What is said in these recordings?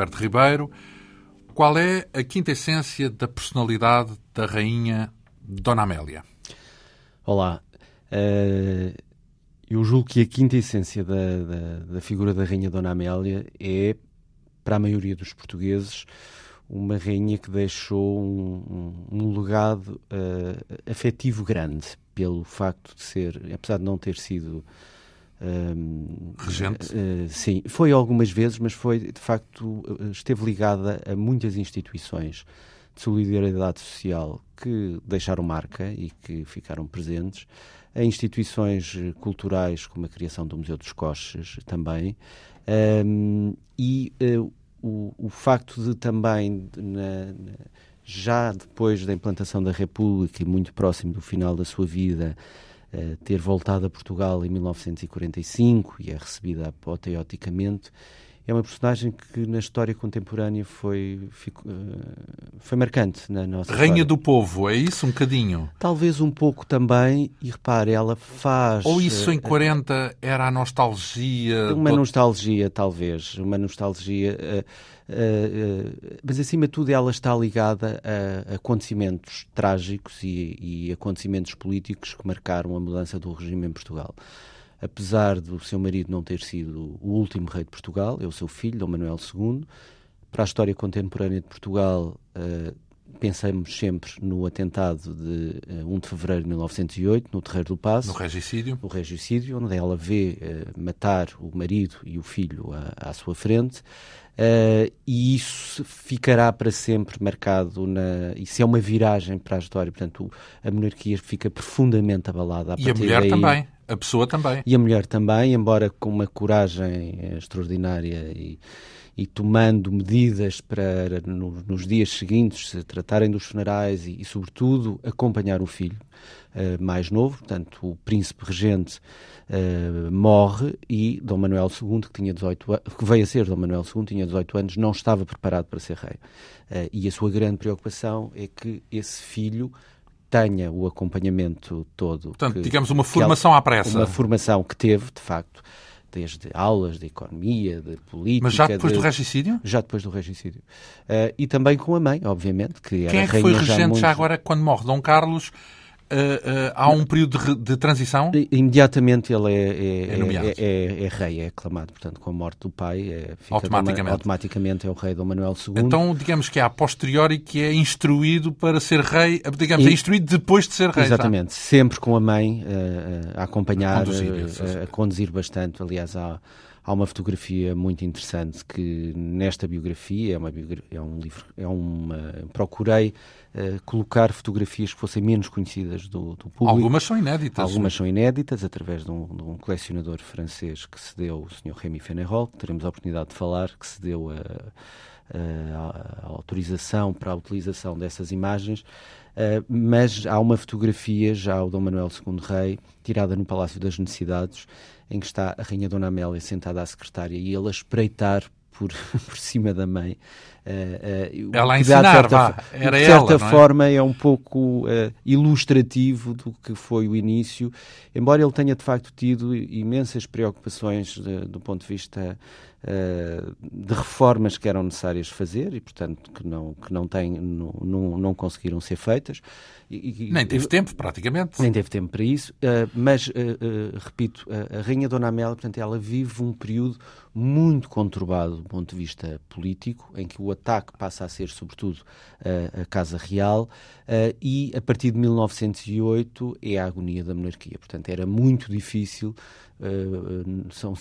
Alberto Ribeiro. Qual é a quinta essência da personalidade da rainha Dona Amélia? Olá. Uh, eu julgo que a quinta essência da, da, da, figura da rainha Dona Amélia é, para a maioria dos portugueses, uma rainha que deixou um, um, legado uh, afetivo grande pelo facto de ser, apesar de não ter sido Regente? Uh, sim, foi algumas vezes, mas foi de facto esteve ligada a muitas instituições de solidariedade social que deixaram marca e que ficaram presentes, a instituições culturais como a criação do Museu dos Coches também, um, e uh, o, o, facto de também na, na, já depois da implantação da República e muito próximo do final da sua vida uh, ter voltado a Portugal em 1945 e é recebida apoteoticamente, é uma personagem que na história contemporânea foi, ficou, eh, foi marcante na nossa Rainha história. do povo, é isso um bocadinho? Talvez um pouco também, e repare, ela faz... Ou isso em 40 uh, era a nostalgia? Uma nostalgia, talvez, uma nostalgia... Uh, Uh, mas acima de tudo ela está ligada a, acontecimentos trágicos e, e, acontecimentos políticos que marcaram a mudança do regime em Portugal apesar do seu marido não ter sido o último rei de Portugal, é o seu filho, Dom Manuel II. Para a história contemporânea de Portugal, uh, pensamos sempre no atentado de uh, eh, 1 de fevereiro de 1908, no Terreiro do Passo. No regicídio. O regicídio, onde ela vê uh, matar o marido e o filho à, à sua frente. Uh, e isso ficará para sempre marcado na. Isso é uma viragem para a história. Portanto, a monarquia fica profundamente abalada. A e a mulher daí. também. A pessoa também. E a mulher também, embora com uma coragem extraordinária e, e tomando medidas para, no, nos dias seguintes, se tratarem dos funerais e, e sobretudo, acompanhar o filho uh, mais novo. Portanto, o príncipe regente uh, morre e Dom Manuel II, que, tinha 18 que veio a ser Dom Manuel II, tinha 18 anos, não estava preparado para ser rei. Uh, e a sua grande preocupação é que esse filho tenha o acompanhamento todo. Portanto, que, digamos, uma formação ela, à pressa. Uma formação que teve, de facto, desde aulas de economia, de política. Mas já depois de, do regicídio? Já depois do regicídio. Uh, e também com a mãe, obviamente, que Quem era é que foi regente já, muito... já agora, quando morre Dom Carlos? Uh, há um período de, de, transição? Imediatamente ele é, é, é, é, é rei, é aclamado. Portanto, com a morte do pai, automaticamente. automaticamente é o rei Dom Manuel II. Então, digamos que é a posteriori que é instruído para ser rei, digamos, e, é instruído depois de ser rei. Exatamente, sempre com a mãe uh, a acompanhar, a conduzir, a conduzir bastante. Aliás, há há uma fotografia muito interessante que nesta biografia é uma é um livro é uma procurei uh, colocar fotografias que fossem menos conhecidas do, do, público. Algumas são inéditas. Algumas são inéditas através de um, de um colecionador francês que se deu o Sr Rémy Fénérol que teremos a oportunidade de falar que se deu a, a, a autorização para a utilização dessas imagens. Uh, mas há uma fotografia já o Dom Manuel II Rei tirada no Palácio das Necessidades em que está a Rainha Dona Amélia sentada à secretária e ele a espreitar por, por cima da mãe. Uh, uh, ela a ensinar, de certa, vá, era de certa ela, é? forma é um pouco uh, ilustrativo do que foi o início, embora ele tenha de facto tido imensas preocupações de, do ponto de vista de reformas que eram necessárias fazer e, portanto, que não, que não, tem, não, não, não conseguiram ser feitas. E, nem teve tempo, praticamente. Nem teve tempo para isso, uh, mas, uh, uh, repito, a Rainha Dona Amélia, portanto, ela vive um período muito conturbado do ponto de vista político, em que o ataque passa a ser, sobretudo, a Casa Real, e a partir de 1908 é a agonia da monarquia. Portanto, era muito difícil. São,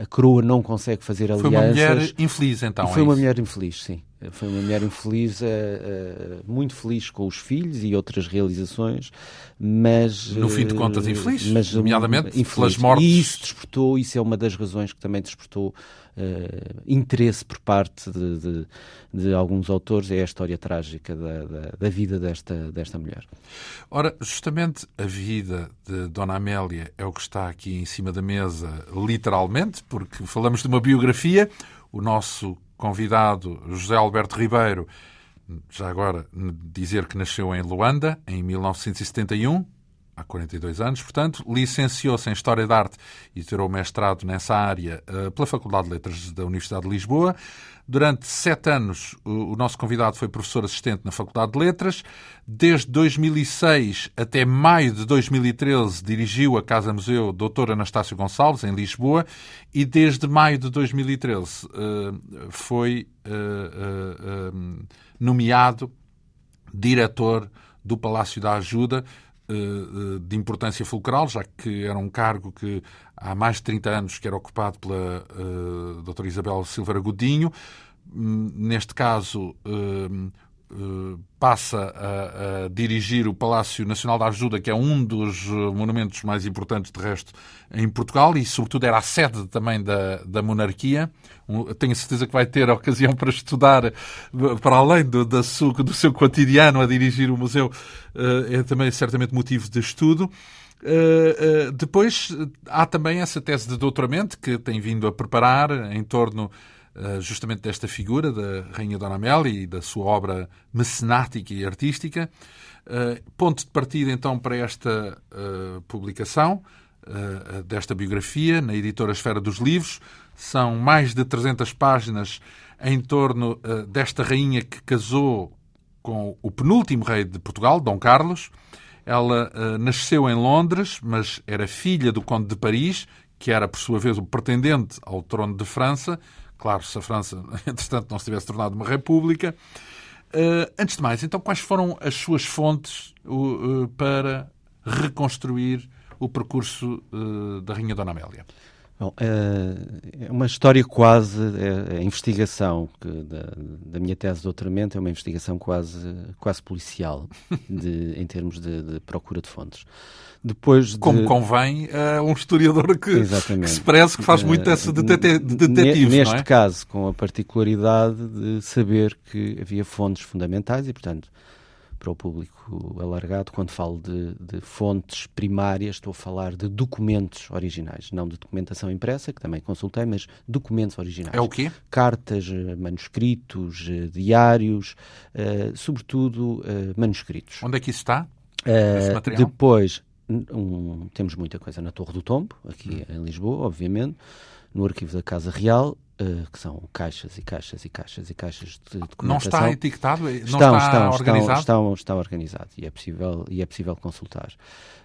a coroa não consegue fazer alianças. Foi uma mulher infeliz, então. foi é uma mulher infeliz, sim. Foi uma mulher infeliz, uh, uh, muito feliz com os filhos e outras realizações, mas... No fim de contas, infeliz, mas, nomeadamente infeliz. pelas mortes. E isso despertou, isso é uma das razões que também despertou uh, interesse por parte de, de, de, alguns autores, é a história trágica da, da, da, vida desta, desta mulher. Ora, justamente a vida de Dona Amélia é o que está aqui em cima da mesa, literalmente, porque falamos de uma biografia, o nosso convidado José Alberto Ribeiro, já agora dizer que nasceu em Luanda em 1971, há 42 anos, portanto, licenciou-se em História da Arte e tirou mestrado nessa área uh, pela Faculdade de Letras da Universidade de Lisboa. Durante sete anos, o, nosso convidado foi professor assistente na Faculdade de Letras. Desde 2006 até maio de 2013 dirigiu a Casa Museu Dr. Anastácio Gonçalves, em Lisboa, e desde maio de 2013 uh, foi uh, nomeado diretor do Palácio da Ajuda, eh, eh, de importância fulcral, já que era um cargo que há mais de 30 anos que era ocupado pela uh, doutora Isabel Silveira Godinho. Hum, neste caso, uh, passa a, a, dirigir o Palácio Nacional da Ajuda, que é um dos monumentos mais importantes, de resto, em Portugal, e, sobretudo, era a sede também da, da monarquia. Tenho certeza que vai ter a ocasião para estudar, para além do, da su, do seu cotidiano a dirigir o museu, é também certamente motivo de estudo. Uh, uh, depois há também essa tese de doutoramento que tem vindo a preparar em torno justamente desta figura da Rainha Dona Amélia e da sua obra mecenática e artística. ponto de partida então para esta publicação desta biografia na editora Esfera dos Livros. São mais de 300 páginas em torno desta rainha que casou com o penúltimo rei de Portugal, Dom Carlos. Ela nasceu em Londres, mas era filha do Conde de Paris, que era, por sua vez, o pretendente ao trono de França. Claro, se a França, entretanto, não se tivesse tornado uma república. Uh, antes de mais, então, quais foram as suas fontes uh, para reconstruir o percurso da Rainha Dona Amélia? Bom, é uma história quase, é, a investigação que, da, da, minha tese de doutoramento é uma investigação quase, quase policial de, em termos de, de, procura de fontes. Depois de... Como convém a um historiador que, que se parece que faz muito dessa de, de, de detetive, Neste é? caso, com a particularidade de saber que havia fontes fundamentais e, portanto, para o público alargado, quando falo de, de, fontes primárias, estou a falar de documentos originais, não de documentação impressa, que também consultei, mas documentos originais. É o quê? Cartas, eh, manuscritos, eh, diários, uh, sobretudo uh, manuscritos. Onde é que isso está? Uh, depois, um, temos muita coisa na Torre do Tombo, aqui hum. em Lisboa, obviamente, no arquivo da Casa Real, Uh, que são caixas e caixas e caixas e caixas de documentação. Não está etiquetado? Não estão, está estão, organizado? Estão, estão, organizado e é possível, e é possível consultar.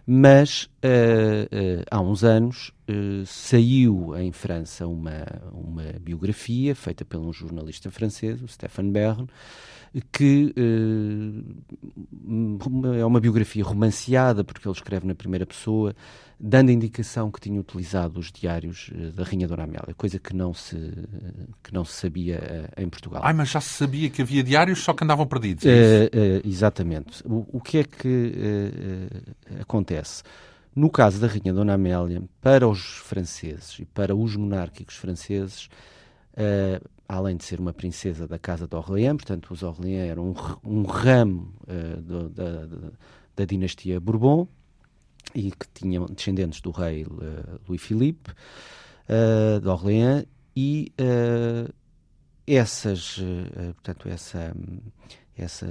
Mas uh, uh, há uns anos saiu em França uma, uma biografia feita por um jornalista francês, o Stéphane Bern, que é uma biografia romanceada, porque ele escreve na primeira pessoa, dando a indicação que tinha utilizado os diários uh, da Rainha Dona Amélia, coisa que não se, que não se sabia uh, em Portugal. Ai, mas já se sabia que havia diários, só que andavam perdidos. É exatamente. O, o, que é que acontece? No caso da Rainha Dona Amélia, para os franceses e para os monárquicos franceses, além de ser uma princesa da Casa de Orléans, portanto, os Orléans eram um, um ramo do, da, da dinastia Bourbon, e que tinham descendentes do rei uh, Louis Philippe uh, de Orléans e uh, essas, portanto, essa essa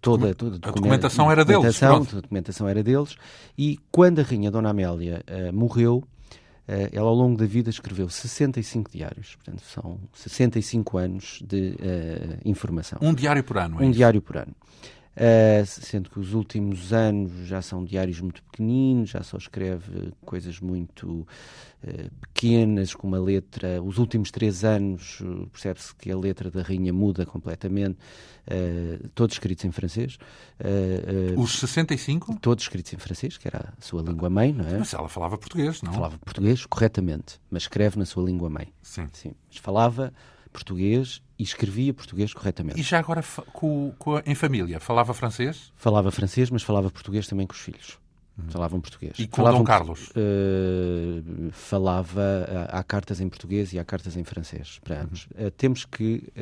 toda, toda a documentação era deles. A documentação era deles e quando a rainha Dona Amélia morreu, ela ao longo da vida escreveu 65 diários, portanto são 65 anos de informação. Um diário por ano, é Um isso? diário por ano. Uh, sendo que os últimos anos já são diários muito pequeninos, já só escreve coisas muito uh, pequenas, com uma letra. Os últimos três anos uh, percebe-se que a letra da rainha muda completamente, todos escritos em francês. os 65? Todos escritos em francês, que era a sua língua mãe, não é? Mas ela falava português, não? Falava português corretamente, mas escreve na sua língua mãe. Sim. Sim. Mas falava português e escrevia português corretamente. E já agora com, com a, em família, falava francês? Falava francês, mas falava português também com os filhos. Uhum. Falavam português. E com Falavam, Dom Carlos? Uh, falava, uh, há cartas em português e há cartas em francês para ambos. Uhum. Uh, temos que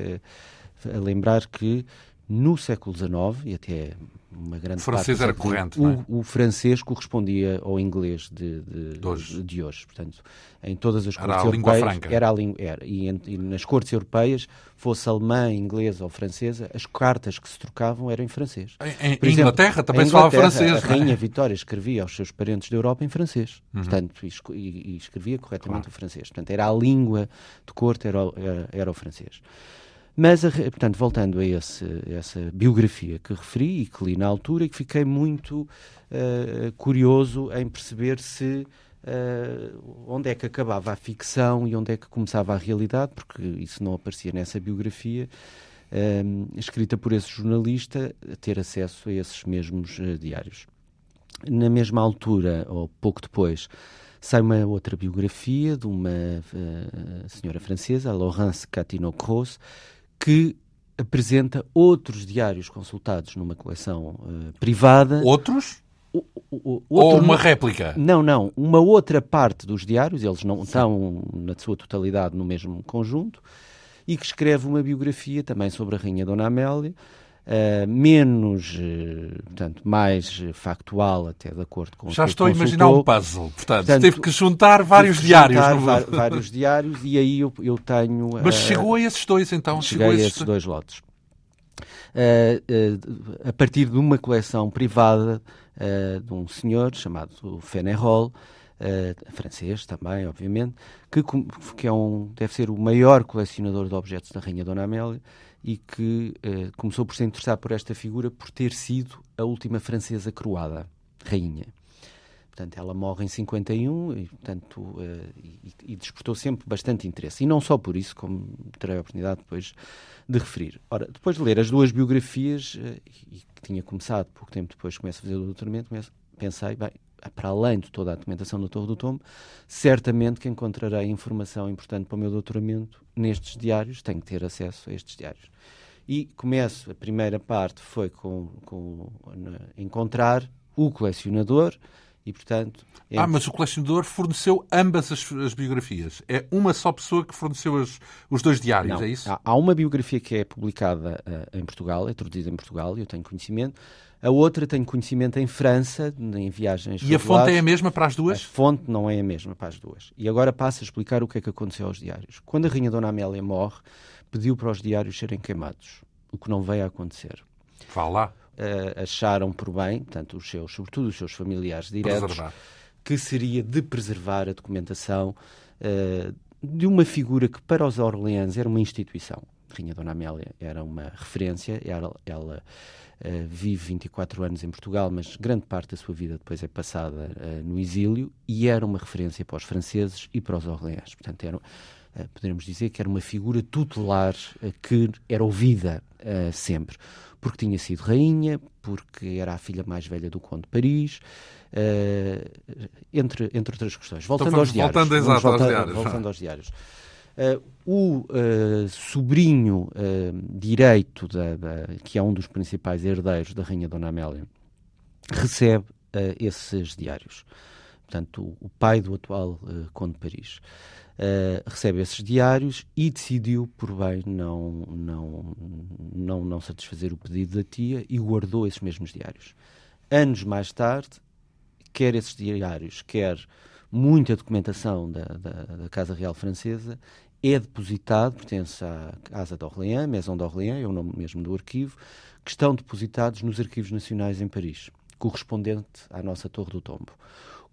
lembrar que no século XIX e até uma grande o francês parte era corrente, o, é? o, francês correspondia ao inglês de, de, de, hoje. de, hoje. Portanto, em todas as era cortes a europeias franca. era a língua era e, e, nas cortes europeias, fosse alemã, inglesa ou francesa, as cartas que se trocavam eram em francês. Em, em exemplo, Inglaterra também se falava francês. A rainha Vitória escrevia aos seus parentes da Europa em francês, uhum. portanto, e, e, escrevia corretamente claro. o francês. Portanto, era a língua de corte era, era, era o francês. Mas, portanto, voltando a esse, essa biografia que referi e que li na altura, e que fiquei muito uh, curioso em perceber se uh, onde é que acabava a ficção e onde é que começava a realidade, porque isso não aparecia nessa biografia. Uh, escrita por esse jornalista, ter acesso a esses mesmos diários. Na mesma altura, ou pouco depois, sai uma outra biografia de uma senhora francesa, Laurence Catino-Cross, que apresenta outros diários consultados numa coleção uh, privada. Outros? O, o, o, Ou uma réplica? Não, não. Uma outra parte dos diários, eles não Sim. estão na sua totalidade no mesmo conjunto, e que escreve uma biografia também sobre a Rainha Dona Amélia, Uh, menos, uh, portanto, mais factual, até de acordo com Já o que estou a imaginar um puzzle. Portanto, portanto, teve que juntar vários que diários. Juntar no... vários diários e aí eu, eu tenho... Mas uh, chegou a esses dois, então? Cheguei a esses, esses dois lotes. a partir de uma coleção privada de um senhor chamado Fenerol, Uh, francês também, obviamente, que, que é um, deve ser o maior colecionador de objetos da Rainha Dona Amélia e que uh, começou por se interessar por esta figura por ter sido a última francesa coroada, rainha. Portanto, ela morre em 51 e, portanto, uh, e, e, despertou sempre bastante interesse. E não só por isso, como terei a oportunidade depois de referir. Ora, depois de ler as duas biografias, uh, e que tinha começado pouco tempo depois, começo a fazer o doutoramento, pensei, bem, para além de toda a documentação da Torre do Tombo, certamente que encontrarei informação importante para o meu doutoramento nestes diários, tenho que ter acesso a estes diários. E começo, a primeira parte foi com, com encontrar o colecionador e, portanto... Ah, mas o colecionador forneceu ambas as, as, biografias. É uma só pessoa que forneceu as, os dois diários, Não, é isso? Há, há, uma biografia que é publicada uh, em Portugal, é traduzida em Portugal, e eu tenho conhecimento, a outra tenho conhecimento em França, em viagens. E a fonte é a mesma para as duas? A fonte não é a mesma para as duas. E agora passo a explicar o que é que aconteceu aos diários. Quando a Rainha Dona Amélia morre, pediu para os diários serem queimados, o que não veio a acontecer. Vá lá. Uh, acharam por bem, tanto os seus, sobretudo os seus familiares diretos, Preservar. que seria de preservar a documentação uh, de uma figura que para os Orleans era uma instituição. A Rainha Dona Amélia era uma referência, ela, ela Uh, vive 24 anos em Portugal, mas grande parte da sua vida depois é passada uh, no exílio e era uma referência para os franceses e para os Orleans. Portanto, era, uh, poderíamos dizer que era uma figura tutelar que era ouvida sempre. Porque tinha sido rainha, porque era a filha mais velha do Conde de Paris, entre, entre outras questões. Voltando então, aos diários. Voltando, exato, voltando, aos diários. Voltando aos diários. Uh, o uh, sobrinho uh, direito, da, da, que é um dos principais herdeiros da Rainha Dona Amélia, recebe esses diários. Portanto, o, pai do atual Conde de Paris recebe esses diários e decidiu, por bem, não, não, não, não satisfazer o pedido da tia e guardou esses mesmos diários. Anos mais tarde, quer esses diários, quer muita documentação da, da, da Casa Real Francesa é depositado, pertence à Casa de Orléans, Maison d'Orléans, é o nome mesmo do arquivo, que estão depositados nos arquivos nacionais em Paris, correspondente à nossa Torre do Tombo.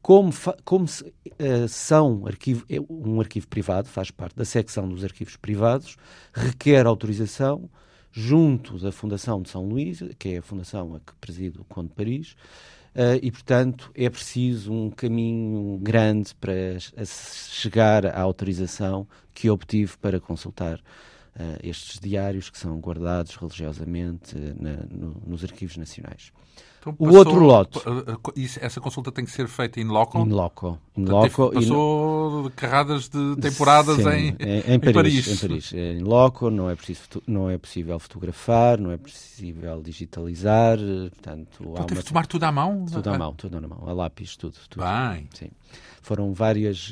Como, como se, uh, são arquivo, é um arquivo privado, faz parte da secção dos arquivos privados, requer autorização junto da Fundação de São Luís, que é a fundação a que preside o Conde de Paris, Uh, e, portanto, é preciso um caminho grande para chegar à autorização que obtive para consultar uh, estes diários que são guardados religiosamente uh, na, no, nos arquivos nacionais. Então, passou, o outro lote. Essa consulta tem que ser feita in loco? In loco. In loco passou in... carradas de temporadas Sim, em, em, em, Paris, Em Paris. In loco, não é, preciso, não é possível fotografar, não é possível digitalizar. Portanto, então teve uma... tomar tudo à mão? Tudo à mão, tudo à mão. A lápis, tudo. tudo. Bem. Sim. Foram várias.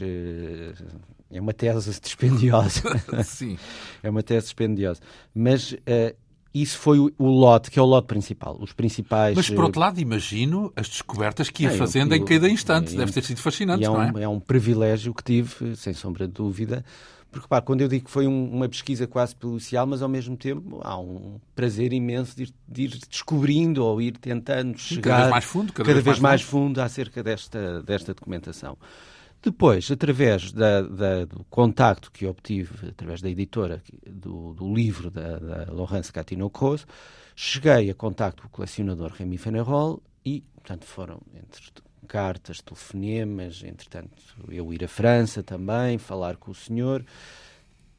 É uma tese dispendiosa. Sim. É uma tese dispendiosa. Mas uh, isso foi o, o, lote, que é o lote principal. Os principais. Mas, por outro lado, imagino as descobertas que ia é, fazendo eu, em cada instante. Deve ter sido fascinante, é um, não é? É um privilégio que tive, sem sombra de dúvida. Porque, pá, quando eu digo que foi um, uma pesquisa quase policial, mas ao mesmo tempo há um prazer imenso de ir, de ir descobrindo ou ir tentando chegar. Cada vez mais fundo, cada, cada vez, vez, mais, fundo. fundo acerca desta, desta documentação. Depois, através da, da, do contacto que obtive, através da editora do, do livro da, da Laurence Gatineau-Cros, cheguei a contacto com o colecionador Remy Fenerol e, portanto, foram entre cartas, telefonemas, entretanto, eu ir à França também, falar com o senhor.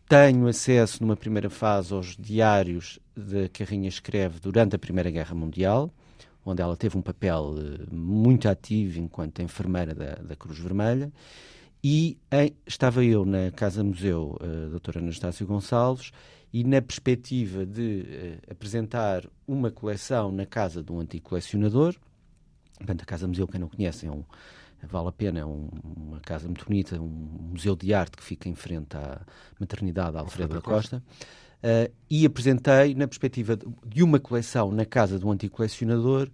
Tenho acesso, numa primeira fase, aos diários de que a Rainha escreve durante a Primeira Guerra Mundial onde ela teve um papel eh, muito ativo enquanto enfermeira da, da Cruz Vermelha. E em, estava eu na Casa Museu, uh, doutora Anastácio Gonçalves, e na perspectiva de uh, apresentar uma coleção na casa de um antigo colecionador, portanto, a Casa Museu, quem não conhece, é um, vale a pena, é um, uma casa muito bonita, um museu de arte que fica em frente à maternidade Alfredo da Costa. Costa. Uh, e apresentei, na perspectiva de uma coleção na casa de um antigo colecionador,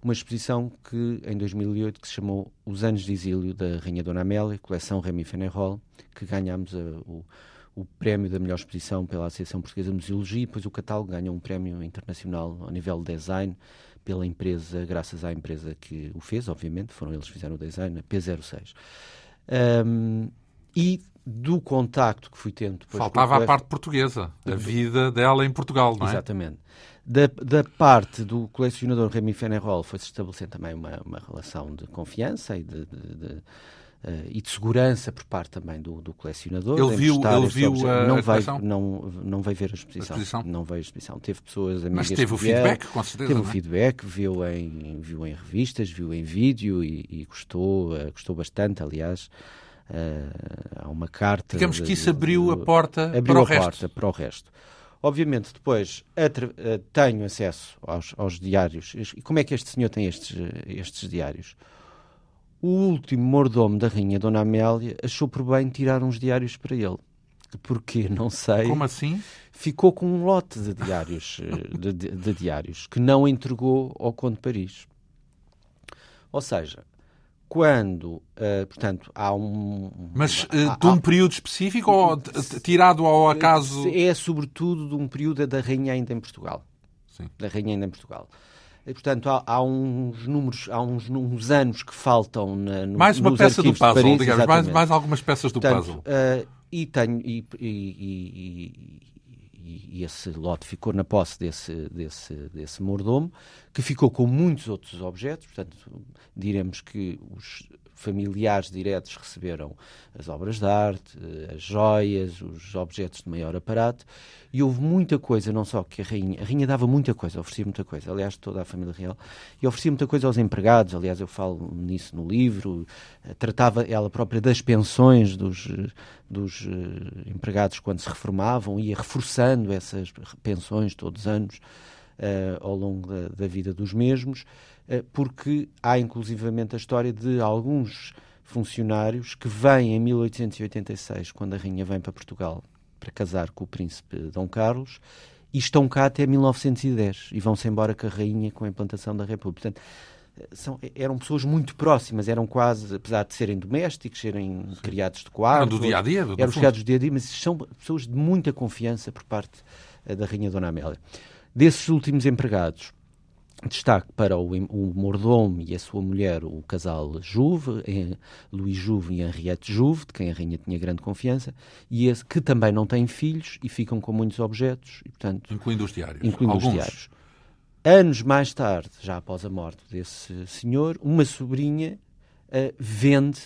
uma exposição que, em 2008 que se chamou Os Anos de Exílio da Rainha Dona Amélia, coleção Remy Fenerol, que ganhámos uh, o, o prémio da melhor exposição pela Associação Portuguesa de Museologia e depois o catálogo ganhou um prémio internacional ao nível de design pela empresa, graças à empresa que o fez, obviamente, foram eles que fizeram o design, a P06. Um, e do contacto que fui tendo depois Faltava a parte portuguesa, a vida dela em Portugal, não é? Exatamente. Da, da parte do colecionador Remy Fenerol foi-se estabelecer também uma, uma relação de confiança e de, de, de Uh, e de segurança por parte também do, do colecionador. Ele viu, ele viu a, não a veio, não, não veio ver a exposição, a exposição. Não veio a exposição. Teve pessoas amigas Mas teve o feedback, com certeza. Teve o é? feedback, viu em, viu em revistas, viu em vídeo e, e gostou, uh, gostou bastante, aliás. Uh, há uma carta. Digamos que isso abriu a porta abriu para o a resto. porta para o resto. Obviamente, depois uh, tenho acesso aos, aos, diários. E como é que este senhor tem estes, estes diários? O último mordomo da rainha, Dona Amélia, achou por bem tirar uns diários para ele. Porquê? Não sei. Como assim? Ficou com um lote de diários, eh, de, de, de diários que não entregou ao Conde de Paris. Ou seja, quando, uh, portanto, há um. Mas uh, de um há, período específico ou tirado ao acaso? É sobretudo de um período da Rainha ainda em Portugal. Sim. Da Rainha ainda em Portugal. E, portanto, há, há, uns números, há uns, uns anos que faltam na, no, Mais uma peça do puzzle, Paris, digamos, mais, mais, algumas peças do portanto, puzzle. Uh, e tenho. E, e, e, esse lote ficou na posse desse, desse, desse mordomo, que ficou com muitos outros objetos, portanto, diremos que os familiares diretos receberam as obras de arte, eh, as joias, os objetos de maior aparato, e houve muita coisa, não só que a rainha, a rainha dava muita coisa, oferecia muita coisa, aliás, toda a família real, e oferecia muita coisa aos empregados, aliás, eu falo nisso no livro, eh, tratava ela própria das pensões dos, dos uh, empregados quando se reformavam, ia reforçando essas pensões todos os anos uh, ao longo da, da vida dos mesmos, eh, porque há inclusivamente a história de alguns funcionários que vêm em 1886, quando a rainha vem para Portugal para casar com o príncipe Dom Carlos, e estão cá até 1910 e vão-se embora com a rainha com a implantação da República. Portanto, eh, são, eram pessoas muito próximas, eram quase, apesar de serem domésticos, serem Sim. criados de quadro. Eram do dia a dia? Do eram criados do dia a dia, mas são pessoas de muita confiança por parte da Rainha Dona Amélia. Desses últimos empregados, Destaque para o, o mordomo e a sua mulher, o casal Juve, Luís Juve e Henriette Juve, de quem a rainha tinha grande confiança, e esse, que também não têm filhos e ficam com muitos objetos. E, portanto, incluindo os diários. Incluindo Alguns. os diários. Anos mais tarde, já após a morte desse senhor, uma sobrinha uh, vende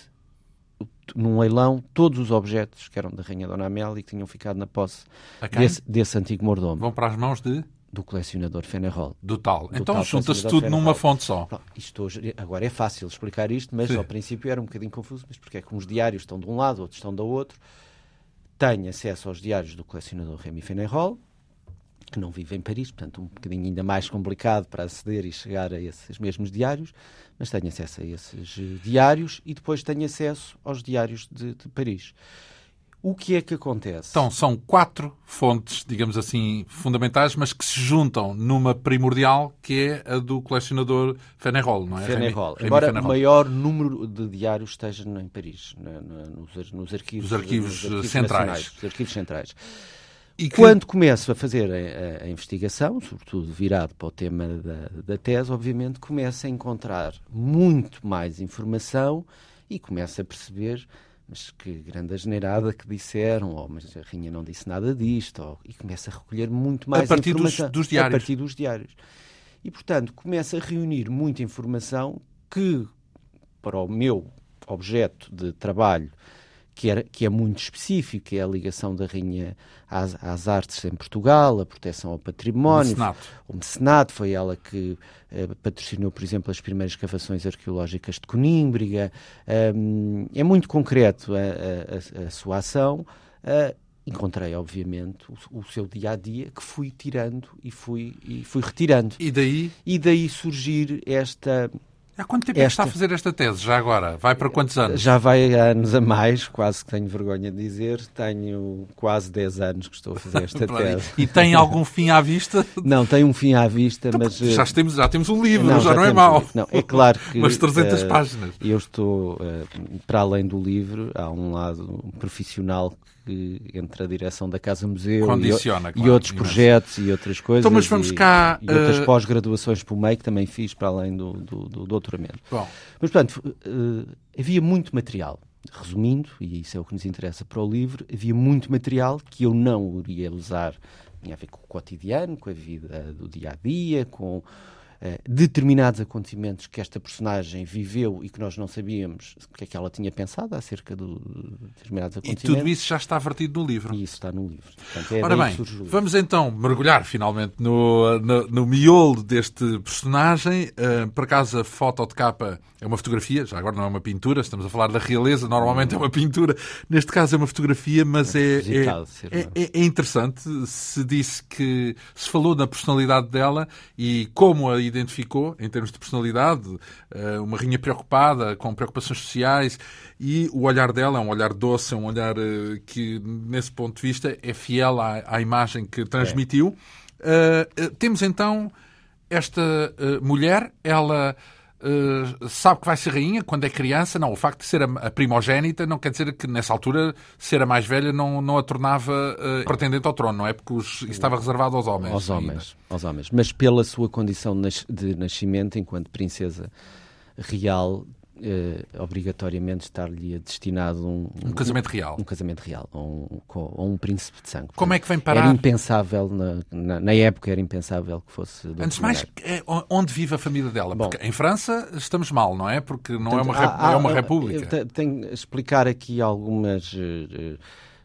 num leilão todos os objetos que eram da Rainha Dona Amélia e que tinham ficado na posse desse, desse antigo mordomo. Vão para as mãos de? Do colecionador Fenerol. Do tal. Do então junta-se tudo Fenerol. numa fonte só. isto hoje, agora é fácil explicar isto, mas Sim. ao princípio era um bocadinho confuso, mas porque é que uns diários estão de um lado, outros estão do outro. Tenho acesso aos diários do colecionador Remy Fenerol, que não vive em Paris, portanto um bocadinho ainda mais complicado para aceder e chegar a esses mesmos diários, mas tenho acesso a esses diários e depois tenho acesso aos diários de, de Paris. O que é que acontece? Então, são quatro fontes, digamos assim, fundamentais, mas que se juntam numa primordial, que é a do colecionador Fenerol, não é? Fenerol. Embora o maior número de diários esteja em Paris, nos, nos, arquivos, arquivos, nos arquivos centrais. Os arquivos centrais. E que... Quando começo a fazer a, a, investigação, sobretudo virado para o tema da, da tese, obviamente começo a encontrar muito mais informação e começo a perceber mas que grande asneirada que disseram, ou mas a Rainha não disse nada disto, ou, e começa a recolher muito mais a partir informação. Dos, dos diários. A partir dos diários. E, portanto, começa a reunir muita informação que, para o meu objeto de trabalho, que, era, que é muito específico, que é a ligação da rainha às, às, artes em Portugal, a proteção ao património. O mecenato. O mecenato foi ela que eh, patrocinou, por exemplo, as primeiras escavações arqueológicas de Conímbriga. Um, é muito concreto a, a, a, a sua ação. Uh, encontrei, obviamente, o, o, seu dia a dia que fui tirando e fui, e fui retirando. E daí? E daí surgir esta Há quanto tempo esta... é que está a fazer esta tese? Já agora? Vai para quantos anos? Já vai anos a mais, quase que tenho vergonha de dizer. Tenho quase 10 anos que estou a fazer esta tese. E tem algum fim à vista? Não, tem um fim à vista, então, mas... Já temos, já temos um livro, não, já, já não é mau. Não, é claro que... Umas 300 uh, páginas. Eu estou, uh, para além do livro, há um lado profissional que entre a direção da Casa Museu Condiciona, e, claro, e outros projetos e outras coisas. Então, mas vamos e, cá. E outras uh... pós-graduações por meio que também fiz para além do, do, do doutoramento. Bom. Mas, portanto, uh, havia muito material. Resumindo, e isso é o que nos interessa para o livro, havia muito material que eu não iria usar. Tinha a ver com o cotidiano, com a vida do dia a dia, com determinados acontecimentos que esta personagem viveu e que nós não sabíamos o que é que ela tinha pensado acerca de determinados acontecimentos. E tudo isso já está vertido no livro. E isso está no livro. Portanto, é Ora bem, vamos então mergulhar finalmente no, no, no miolo deste personagem. Uh, por acaso a foto de capa é uma fotografia, já agora não é uma pintura, estamos a falar da realeza, normalmente é uma pintura, neste caso é uma fotografia, mas é, é, é, é, é interessante. Se disse que se falou na personalidade dela e como a identificou em termos de personalidade, eh, uma rainha preocupada, com preocupações sociais, e o olhar dela é um olhar doce, é um olhar eh, que, nesse ponto de vista, é fiel à, à imagem que transmitiu. Uh, temos então esta mulher, ela Uh, sabe que vai ser rainha quando é criança. Não, o facto de ser a, a, primogénita não quer dizer que nessa altura ser a mais velha não, não a tornava uh, pretendente ao trono, não é? Porque os, isso estava reservado aos homens. Aos homens, aos homens. Mas pela sua condição de nascimento, enquanto princesa real, Uh, obrigatoriamente estar-lhe destinado um, um, um, casamento real. Um casamento real, a um, um, príncipe de sangue. Como Portanto, é que vem parar? Era impensável, na, na, na, época era impensável que fosse... Antes de mais, é, onde vive a família dela? Bom, Porque em França estamos mal, não é? Porque não é, uma, há, é uma república. Tenho que explicar aqui algumas... Uh,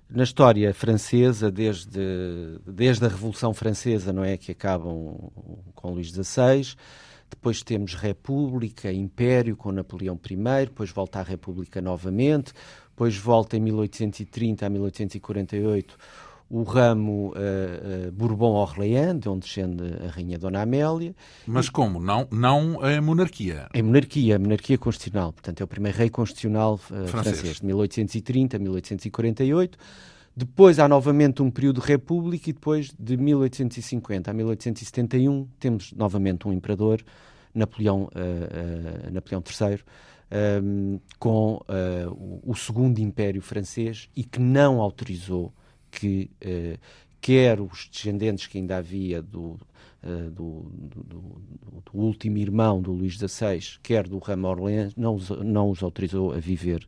na história francesa, desde, desde a Revolução Francesa, não é? Que acabam com Luís XVI depois temos República, Império com Napoleão I, depois volta à República novamente, depois volta em 1830 a 1848 o ramo uh, uh, Bourbon-Orléans, de onde descende a Rainha Dona Amélia. Mas como? Não, não a monarquia? A monarquia, a monarquia constitucional. Portanto, é o primeiro rei constitucional uh, francês. francês, de 1830 a 1848. Depois há novamente um período de república e depois de 1850 a 1871 temos novamente um imperador, Napoleão, uh, uh, Napoleão III, um, ehm, com uh, o, segundo império francês e que não autorizou que quer os descendentes que ainda havia do, do, do, do, último irmão do Luís XVI, quer do ramo Orléans, não os, não os autorizou a viver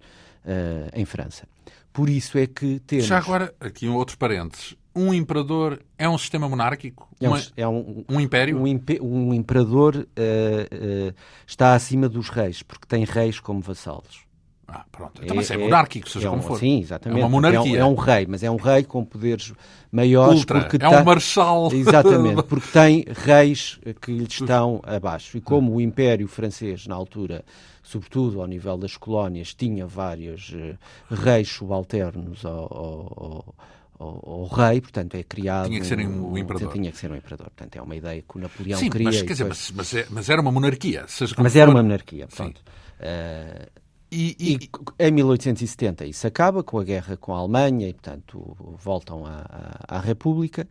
em França. Por isso é que temos. Já agora, aqui um outro parênteses. Um imperador é um sistema monárquico? É um, é um, um império? Um, um imperador uh, uh, está acima dos reis, porque tem reis como vassalos. Ah, pronto. Então, é, mas é, é monárquico, seja é um, como for. Sim, exatamente. É uma monarquia. É um, é um, rei, mas é um rei com poderes maiores. Ultra. Porque é um marshal. Exatamente, porque tem reis que lhe estão abaixo. E como o Império Francês, na altura, sobretudo ao nível das colónias, tinha vários uh, reis subalternos ao, ao, ao, ao, rei, portanto é criado... Tinha que ser um, um imperador. Tinha que ser um imperador, portanto é uma ideia que o Napoleão Sim, queria. Mas, quer dizer, mas, mas, é, mas, era uma monarquia. mas era uma monarquia, pronto. Uh, E, e... e, em 1870 isso acaba com a guerra com a Alemanha e, portanto, voltam à, à, à República.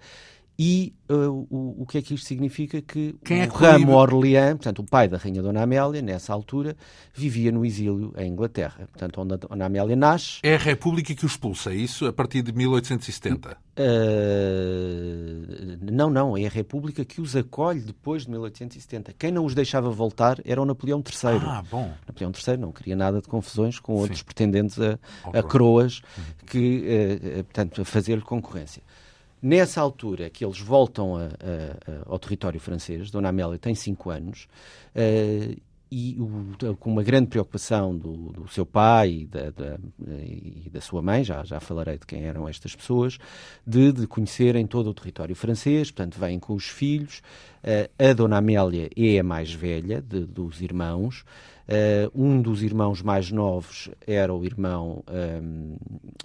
E uh, o, o que é que isto significa? Que Quem o é ramo Orleans, portanto, o pai da Rainha Dona Amélia, nessa altura, vivia no exílio em Inglaterra. Portanto, onde a Dona Amélia nasce. É a República que o expulsa, é isso? A partir de 1870? Uh, não, não. É a República que os acolhe depois de 1870. Quem não os deixava voltar era o Napoleão III. Ah, bom. Napoleão III não queria nada de confusões com Sim. outros pretendentes a, a coroas que, uh, portanto, a fazer-lhe concorrência. Nessa altura que eles voltam a, a, ao território francês, Dona Amélia tem cinco anos, uh, e o, com uma grande preocupação do, do seu pai e da, da, e da, sua mãe, já, já falarei de quem eram estas pessoas, de, de conhecerem todo o território francês, portanto, vêm com os filhos. Uh, a Dona Amélia é a mais velha de, dos irmãos. Uh, um dos irmãos mais novos era o irmão, um, uh,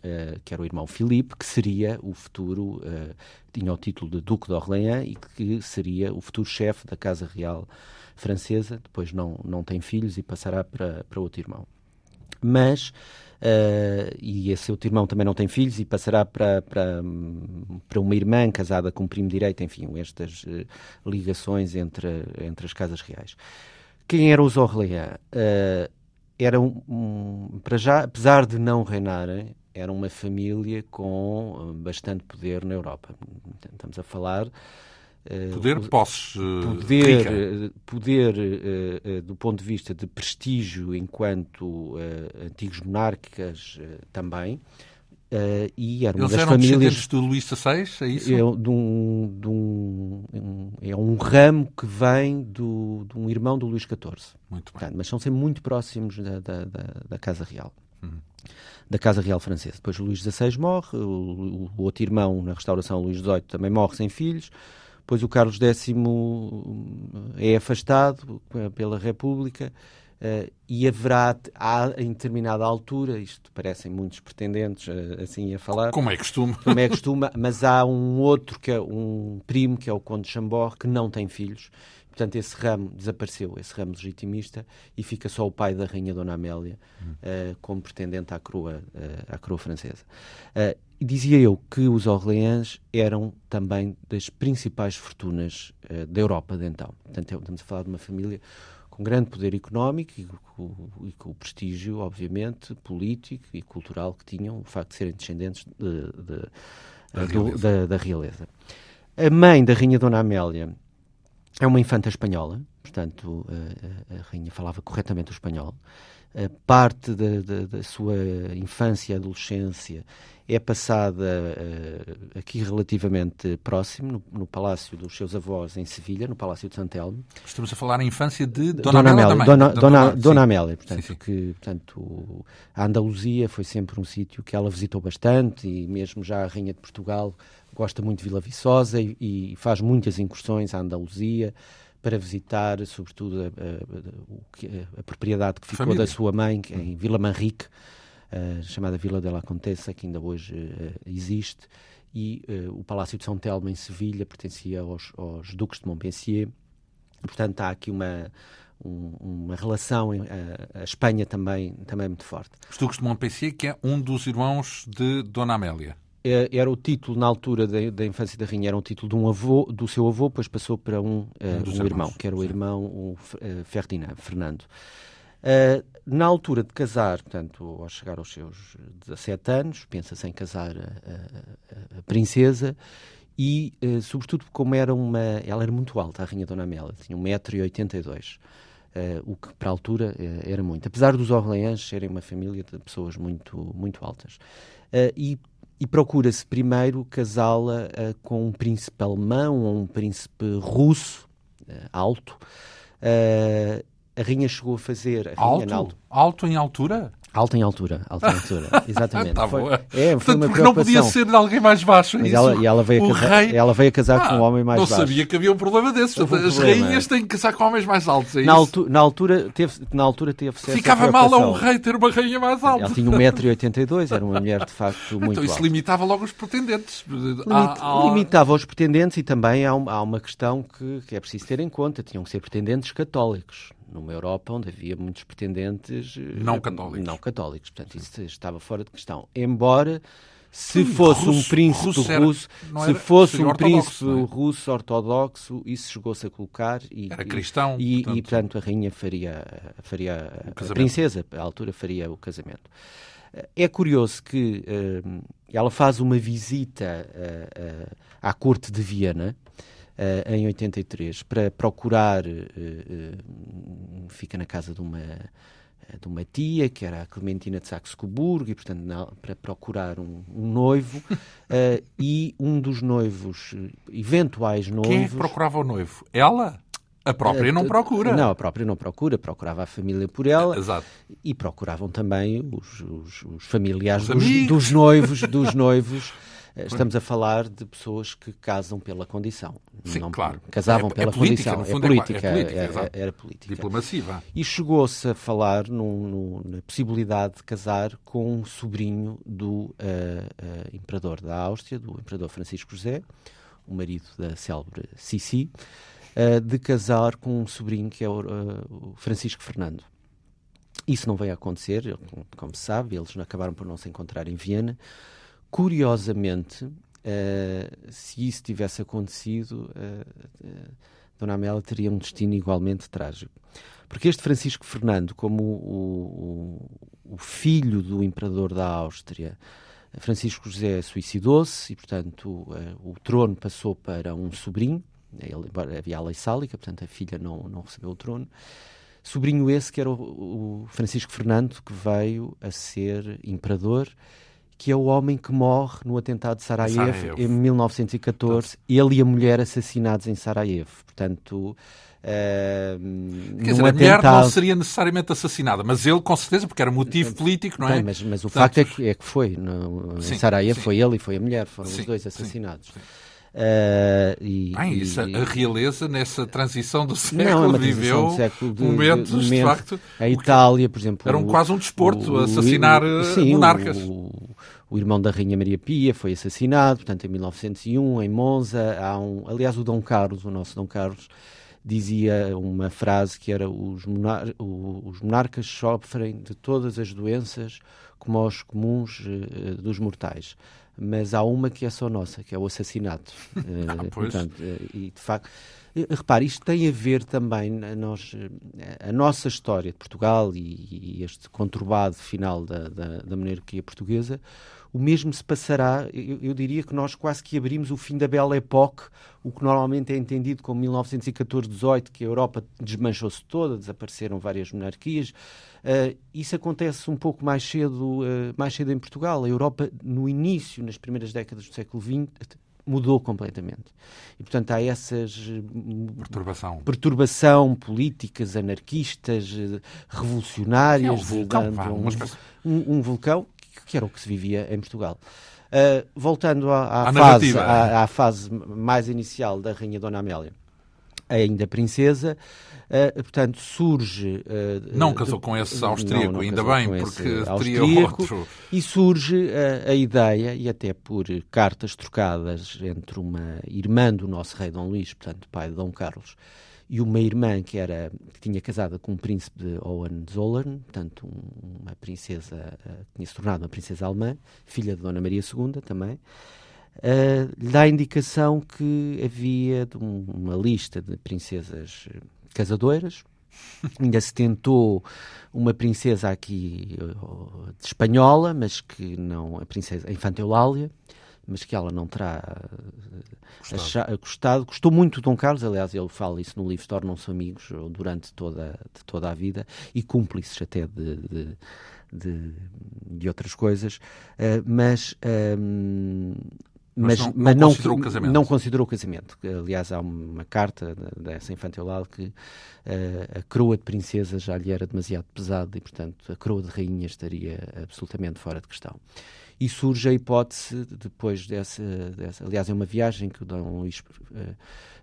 eh, que era o irmão Filipe, que seria o futuro, uh, tinha o título de Duque de Orleans e que seria o futuro chefe da Casa Real francesa. Depois não, não tem filhos e passará para, para outro irmão. Mas Uh, e esse outro irmão também não tem filhos e passará para, para, para uma irmã casada com um primo direito, enfim, estas uh, ligações entre, entre as casas reais. Quem eram os Orleans? Uh, eram, um, para já, apesar de não reinarem, era uma família com bastante poder na Europa. Estamos a falar. Uh, poder, posses. Uh, poder, poder uh, do ponto de vista de prestígio enquanto antigos monarcas também. Uh, e era uma Eles das eram famílias do Luís XVI, é isso? É, de um, de um, é um ramo que vem do, de um irmão do Luís XIV. Muito bem. mas são sempre muito próximos da, da, da, da Casa Real. Uhum. Da Casa Real Francesa. Depois o Luís XVI morre, o, o, outro irmão na restauração, Luís XVIII, também morre sem filhos. Depois o Carlos X é afastado pela República Uh, e haverá, há, em determinada altura, isto parecem muitos pretendentes uh, assim a falar. Como é costume. Como é costume, mas há um outro, que é um primo, que é o Conde de Chambord, que não tem filhos. Portanto, esse ramo desapareceu, esse ramo legitimista, e fica só o pai da Rainha Dona Amélia uh, como pretendente à coroa, à coroa francesa. E dizia eu que os Orleans eram também das principais fortunas da Europa de então. Portanto, estamos a falar de uma família com grande poder económico e com, e com, o prestígio, obviamente, político e cultural que tinham, o facto de serem descendentes de, de, da, do, realeza. Da, da, realeza. A mãe da Rainha Dona Amélia é uma infanta espanhola, portanto, a, a Rainha falava corretamente o espanhol. A parte da, da, da sua infância e adolescência é passada uh, aqui relativamente próximo, no, no, palácio dos seus avós em Sevilha, no Palácio de Santelmo. Estamos a falar na infância de Dona, Dona Amélia. Dona, Dona, Dona, Dona Amélia, portanto, sim, sim. que portanto, a Andaluzia foi sempre um sítio que ela visitou bastante e mesmo já a Rainha de Portugal gosta muito de Vila Viçosa e, e faz muitas incursões à Andaluzia para visitar, sobretudo, a, a, a propriedade que ficou Família. da sua mãe, em Vila Manrique, uh, chamada Vila de la Contessa, que ainda hoje uh, existe, e uh, o Palácio de São Telmo, em Sevilha, pertencia aos, aos Duques de Montpensier. Portanto, há aqui uma, um, uma relação, a, Espanha também, também muito forte. Os Duques de Montpensier, que é um dos irmãos de Dona Amélia era o título na altura da, da, infância da rainha era um título de um avô do seu avô depois passou para um, uh, um, irmão que era o irmão o, uh, Ferdinand Fernando Uh, na altura de casar, portanto, ao chegar aos seus 17 anos, pensa-se em casar a, a, a princesa e, uh, sobretudo, como era uma... Ela era muito alta, a Rainha Dona Amélia, tinha 1,82m, uh, o que para a altura uh, era muito. Apesar dos Orleans serem uma família de pessoas muito, muito altas. e e procura-se primeiro casá-la com um príncipe alemão ou um príncipe russo alto, uh, a Rainha chegou a fazer. A alto? Alto. alto em altura? Alto em altura, alto em altura, exatamente. tá foi, é, foi uma porque não podia ser de alguém mais baixo. Mas ela, e ela veio, a casar, rei... ela veio a casar ah, com um homem mais não baixo. Não sabia que havia um problema desses. Um As problema. rainhas têm que casar com homens mais altos. É na, altu na, altura teve, na altura teve Ficava mal a um rei ter uma rainha mais alta. Ela tinha 1,82m, era uma mulher de facto muito Então isso alta. limitava logo os pretendentes. Limit, há, há... Limitava os pretendentes e também há, há uma questão que, que é preciso ter em conta. Tinham que ser pretendentes católicos numa Europa onde havia muitos pretendentes não católicos. Não católicos. Portanto, isso estava fora de questão. Embora se fosse russo, um príncipe russo, era, russo se fosse um príncipe é? russo ortodoxo, isso chegou-se a colocar e era cristão e, portanto, e, portanto a rainha faria, faria a princesa, à altura faria o casamento. É curioso que uh, ela faz uma visita uh, uh, à corte de Viena em 83 para procurar, fica na casa de uma eh, de uma tia, que era a Clementina de Saxe-Coburgo, e, portanto, na, para procurar um, um noivo, uh, e um dos noivos, eventuais noivos... Quem é que procurava o noivo? Ela? A própria não procura. Não, a própria não procura, procurava a família por ela Exato. e procuravam também os, os, os familiares os dos, dos, noivos, dos noivos eh, estamos a falar de pessoas que casam pela condição. Sim, não, claro. Casavam é, pela é política, condição. É, é política, é política, era, era política. Diplomacia. E chegou-se a falar num, num, na possibilidade de casar com um sobrinho do uh, uh, imperador da Áustria, do imperador Francisco José, o marido da célebre Sissi, uh, de casar com um sobrinho que é o, o Francisco Fernando. Isso não veio a acontecer, como se sabe, eles acabaram por não se encontrar em Viena. Curiosamente, uh, se isso tivesse acontecido, uh, uh, Dona Amélia teria um destino igualmente trágico. Porque este Francisco Fernando, como o, o, o filho do imperador da Áustria, Francisco José suicidou-se e, portanto, o, o trono passou para um sobrinho. Ele, havia a lei sálica, portanto, a filha não, não recebeu o trono. Sobrinho esse que era o, o Francisco Fernando, que veio a ser imperador que é o homem que morre no atentado de Sarajevo, Sarajevo. em 1914, ele e a mulher assassinados em Sarajevo. Portanto, Uh, Quer dizer, a mulher não seria necessariamente assassinada, mas ele com certeza, porque era motivo político, não é? Bem, mas, mas, o Portanto, facto é que, é que foi. Sim, em Sarajevo sim. foi ele e foi a mulher, foram sim, os dois assassinados. Uh, e, Bem, isso, e, a realeza nessa transição do século não, é viveu século de, momentos, de, de, de, facto. A Itália, por exemplo. Era um, quase um desporto, o, assassinar o, sim, monarcas. O, o, irmão da Rainha Maria Pia foi assassinado, portanto, em 1901, em Monza. Há um, aliás, o Dom Carlos, o nosso Dom Carlos, dizia uma frase que era: os, monar os monarcas sofrem de todas as doenças como os comuns uh, dos mortais mas há uma que é só nossa, que é o assassinato. ah, Portanto, eh, e de facto, eh, repare, isto tem a ver também a, nós, a nossa história de Portugal e, e este conturbado final da, da, da monarquia portuguesa. O mesmo se passará, eu, eu, diria que nós quase que abrimos o fim da Belle Époque, o que normalmente é entendido como 1914-18, que a Europa desmanchou-se toda, desapareceram várias monarquias. Uh, isso acontece um pouco mais cedo, uh, mais cedo em Portugal. A Europa, no início, nas primeiras décadas do século XX, mudou completamente. E, portanto, há essas... Perturbação. Perturbação, políticas anarquistas, revolucionárias. É um vulcão, um, um, um, vulcão que era o que se vivia em Portugal. Uh, voltando à, à fase, à, à, fase mais inicial da Rainha Dona Amélia, ainda princesa, uh, portanto, surge. Uh, não casou com esse austríaco, não, não ainda bem, porque teria outro. E surge a ideia, e até por cartas trocadas entre uma irmã do nosso rei Dom Luís, portanto, pai de Dom Carlos, e uma irmã que era que tinha casado com o príncipe de Hohenzollern, portanto um, uma princesa uh, tinha se tornado uma princesa alemã, filha de Dona Maria II também, uh, dá a indicação que havia um, uma lista de princesas casadoras. Ainda se tentou uma princesa aqui uh, espanhola, mas que não a princesa a Infanta Eulália mas que ela não terá gostado. gostado. Gostou muito de Dom Carlos, aliás, ele fala isso no livro, tornam-se amigos durante toda, toda a vida e cúmplices até de, de, de, de outras coisas, uh, mas. Um, mas, mas, não, mas não, considerou o casamento. Não considerou o casamento. Aliás, há uma carta dessa infantil que uh, a coroa de princesa já lhe era demasiado pesada e, portanto, a coroa de rainha estaria absolutamente fora de questão e surge a hipótese, depois dessa, dessa aliás, é uma viagem que o Dom Luís uh,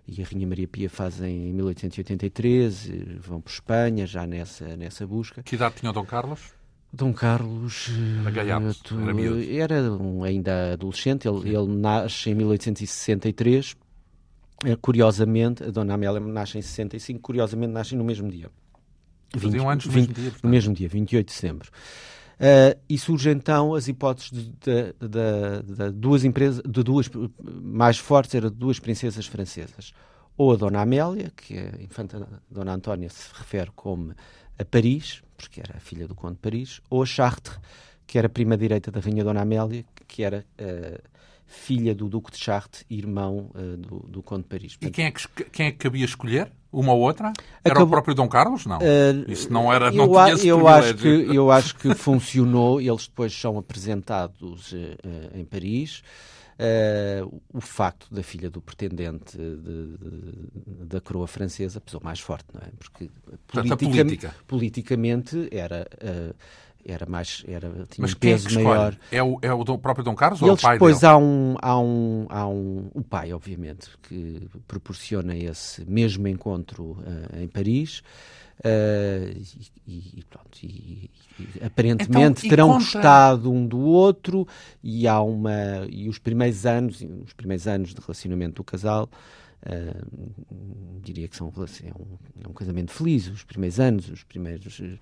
e a Rainha Maria Pia fazem em 1883, vão para Espanha, já nessa, nessa busca. Que idade tinha o Dom Carlos? Dom Carlos era, gaiato, era, era um, ainda adolescente, ele, ele nasce em 1863. Eh, curiosamente, a Dona Amélia nasce em 65, curiosamente nascem no mesmo dia. 20, Faziam anos no mesmo dia. No mesmo dia, 28 de setembro. Uh, e surgem então as hipóteses de, de, de, de, duas empresas, de duas mais fortes, eram duas princesas francesas. Ou a Dona Amélia, que a infanta Dona Antónia se refere como a Paris, porque era a filha do Conde de Paris, ou a Chartres, que era prima direita da Rainha Dona Amélia, que era uh, filha do Duque de Chartres, irmão uh, do, do Conde de Paris. E quem é, que, quem é que cabia escolher? Uma ou outra? Era Acabou... o próprio Dom Carlos? Não. Uh, Isso não era. Não eu, tinha eu acho que Eu acho que funcionou. Eles depois são apresentados uh, em Paris. Uh, o facto da filha do pretendente de, de, da coroa francesa pesou mais forte, não é? Porque politica, politicamente era. Uh, era mais era tinha Mas um peso é maior. É o, é o próprio Dom Carlos e ou é o pai depois dele? há um há um há um o pai obviamente que proporciona esse mesmo encontro uh, em Paris. Uh, e, e, pronto, e, e aparentemente então, terão conta... gostado um do outro e há uma e os primeiros anos os primeiros anos de relacionamento do casal Uh, diria que são, é, um, é um casamento feliz, os primeiros anos, os primeiros uh,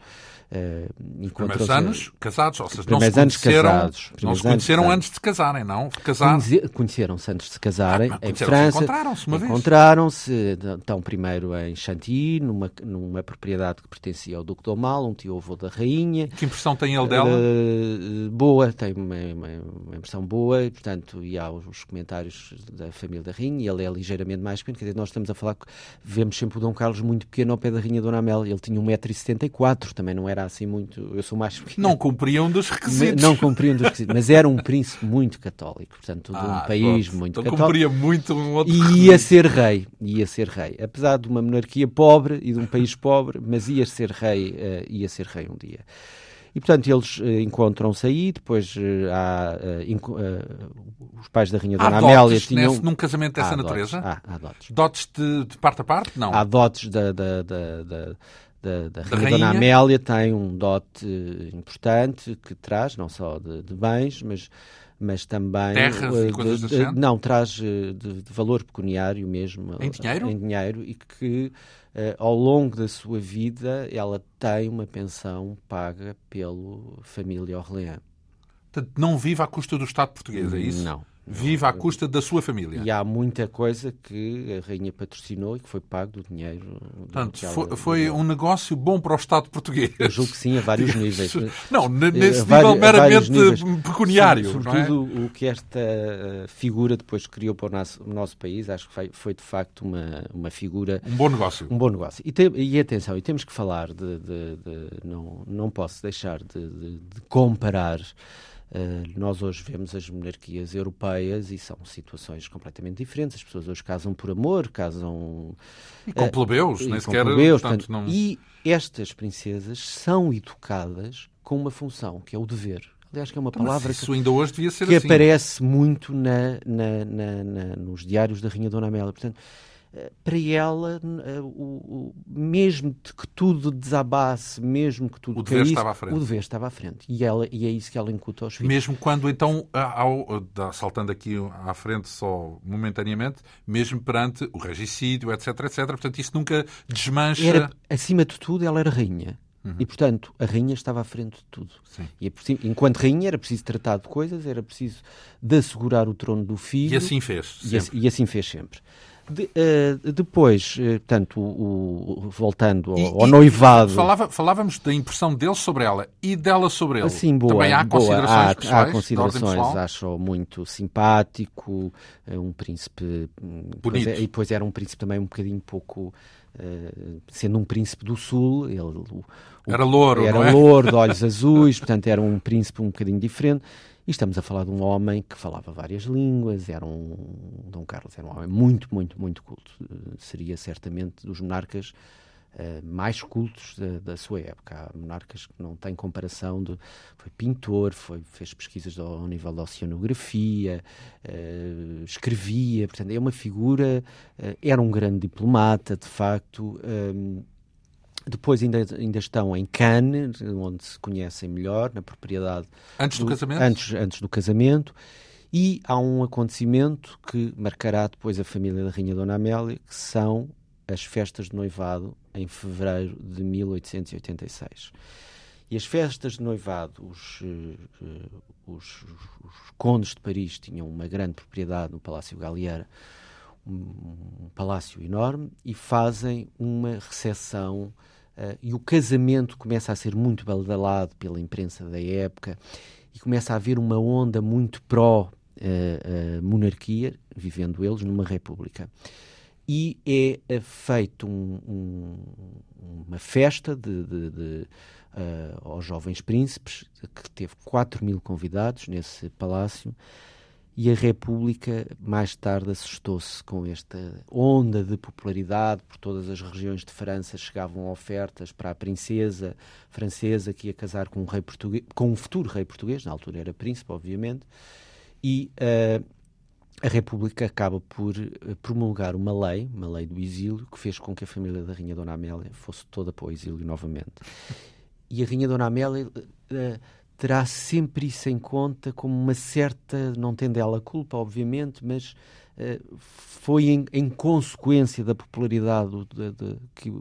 encontros. Primeiros anos casados, ou seja, não se conheceram, casados, não se conheceram anos, antes de casarem, não? Casar... Conheceram-se antes de se casarem ah, em França. Encontraram-se uma vez. Encontraram-se, então, primeiro em Chantilly, numa, numa propriedade que pertencia ao Duque de Aumale, um tio-avô da rainha. Que impressão tem ele dela? Uh, boa, tem uma, uma, uma, impressão boa, e, portanto, e há os comentários da família da rainha, e ele é ligeiramente mais pequeno, quer dizer, nós estamos a falar, vemos sempre o Dom Carlos muito pequeno ao pé da Rainha Dona Amélia, ele tinha 1,74m, também não era assim muito, eu sou mais pequeno. Não cumpriam dos requisitos. Não cumpriam dos requisitos, mas era um príncipe muito católico, portanto, de um ah, país pronto. muito então católico. cumpria muito um outro E ia ser rei, ia ser rei, apesar de uma monarquia pobre e de um país pobre, mas ia ser rei, uh, ia ser rei um dia. E, portanto, eles uh, encontram-se aí, depois uh, há uh, os pais da Rainha Dona Amélia tinham... Nesse, num casamento dessa há natureza? Dotes. Há, há dotes. Dotes de, de, parte a parte? Não. Há dotes da, da, da, da da, da, Rainha, Rainha Dona Amélia tem um dote importante que traz, não só de, de bens, mas, mas também. Terras uh, e coisas de, de, Não, traz de, de, valor pecuniário mesmo. Em dinheiro? Em dinheiro e que uh, ao longo da sua vida, ela tem uma pensão paga pela família Orleans. Portanto, não vive à custa do Estado português, é isso? Não vive à custa da sua família. E há muita coisa que a rainha patrocinou e que foi pago do dinheiro. Portanto, foi, foi um negócio bom para o Estado português. Eu julgo que sim, a vários níveis. Não, nesse nível meramente pecuniário. Sobretudo é? o que esta eh, figura depois criou para o nosso, o nosso país, acho que foi, foi, de facto uma, uma figura. Um bom negócio. Um bom negócio. E, te, e atenção, e temos que falar de. de, de não, não posso deixar de, de comparar nós hoje vemos as monarquias europeias e são situações completamente diferentes. As pessoas hoje casam por amor, casam. E com uh, plebeus, nem sequer. Plebeus, portanto, não... E estas princesas são educadas com uma função, que é o dever. Aliás, que é uma então, palavra que, ainda hoje devia ser que assim. aparece muito na, na, na, nos diários da Rainha Dona Amélia. Portanto, para ela, eh, o, o, mesmo que tudo desabasse, mesmo que tudo o dever caísse, estava à frente. o dever estava à frente. E, ela, e é isso que ela incuta aos filhos. Mesmo quando, então, ao, saltando aqui à frente só momentaneamente, mesmo perante o regicídio, etc, etc, portanto, isso nunca desmancha... Era, acima de tudo, ela era rainha. Uhum. E, portanto, a rainha estava à frente de tudo. Sim. E, é enquanto rainha, era preciso tratar de coisas, era preciso de assegurar o trono do filho. E assim fez. E, e assim fez sempre. De, uh, depois, uh, portanto, o, o, voltando ao, e, ao noivado. Falava, falávamos da impressão deles sobre ela e dela sobre ele. Assim, boa, Também há boa. considerações há, pessoais? Há considerações, acho muito simpático, é um príncipe. Hum, Bonito. É, e depois era um príncipe também um bocadinho pouco. Uh, sendo um príncipe do sul, ele, o, era louro, era é? louro, de olhos azuis, portanto era um príncipe um bocadinho diferente. E estamos a falar de um homem que falava várias línguas, era um. Dom Carlos era um homem muito, muito, muito culto. Seria certamente dos monarcas uh, mais cultos da, da, sua época. Há monarcas que não têm comparação. De, foi pintor, foi, fez pesquisas ao, ao nível da oceanografia, uh, escrevia, portanto, é uma figura. Uh, era um grande diplomata, de facto. Depois ainda, ainda estão em Cannes, onde se conhecem melhor, na propriedade. Antes do, do casamento? Antes, antes do casamento. E há um acontecimento que marcará depois a família da Rainha Dona Amélia, que são as festas de noivado em fevereiro de 1886. E as festas de noivado, os, uh, os, os, condes de Paris tinham uma grande propriedade no Palácio Galliera, um, um palácio enorme, e fazem uma recepção Uh, e o casamento começa a ser muito badalado pela imprensa da época e começa a haver uma onda muito pró-monarquia, uh, vivendo eles numa república. E é feito um, um, uma festa de, de, de aos jovens príncipes, que teve 4 mil convidados nesse palácio, e a República mais tarde assustou-se com esta onda de popularidade por todas as regiões de França chegavam ofertas para a princesa francesa que ia casar com um rei português, com um futuro rei português, na altura era príncipe, obviamente, e uh, a República acaba por eh, promulgar uma lei, uma lei do exílio, que fez com que a família da Rainha Dona Amélia fosse toda para o exílio novamente. E a Rainha Dona Amélia uh, terá sempre isso em conta como uma certa, não tendo ela culpa, obviamente, mas uh, foi em, em, consequência da popularidade de, de, que,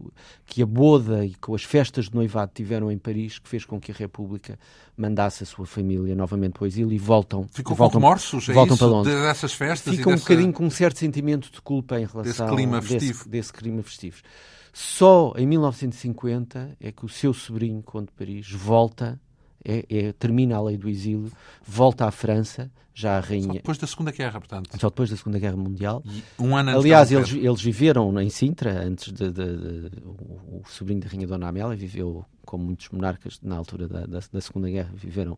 que a boda e com as festas de noivado tiveram em Paris que fez com que a República mandasse a sua família novamente para o exílio e voltam, Ficou voltam, com remorsos, é voltam isso, para Londres. dessas festas Fica um dessa... bocadinho com um certo sentimento de culpa em relação desse clima festivo. Desse, desse clima festivo. Só em 1950 é que o seu sobrinho, de Paris, volta é, é, termina a lei do exílio, volta à França, já a rainha. Só depois da Segunda Guerra, portanto. Só depois da Segunda Guerra Mundial. E um ano antes Aliás, eles, eles viveram em Sintra, antes de, de, de, o, sobrinho da Rainha Dona Amélia viveu, como muitos monarcas na altura da, da, da Segunda Guerra, viveram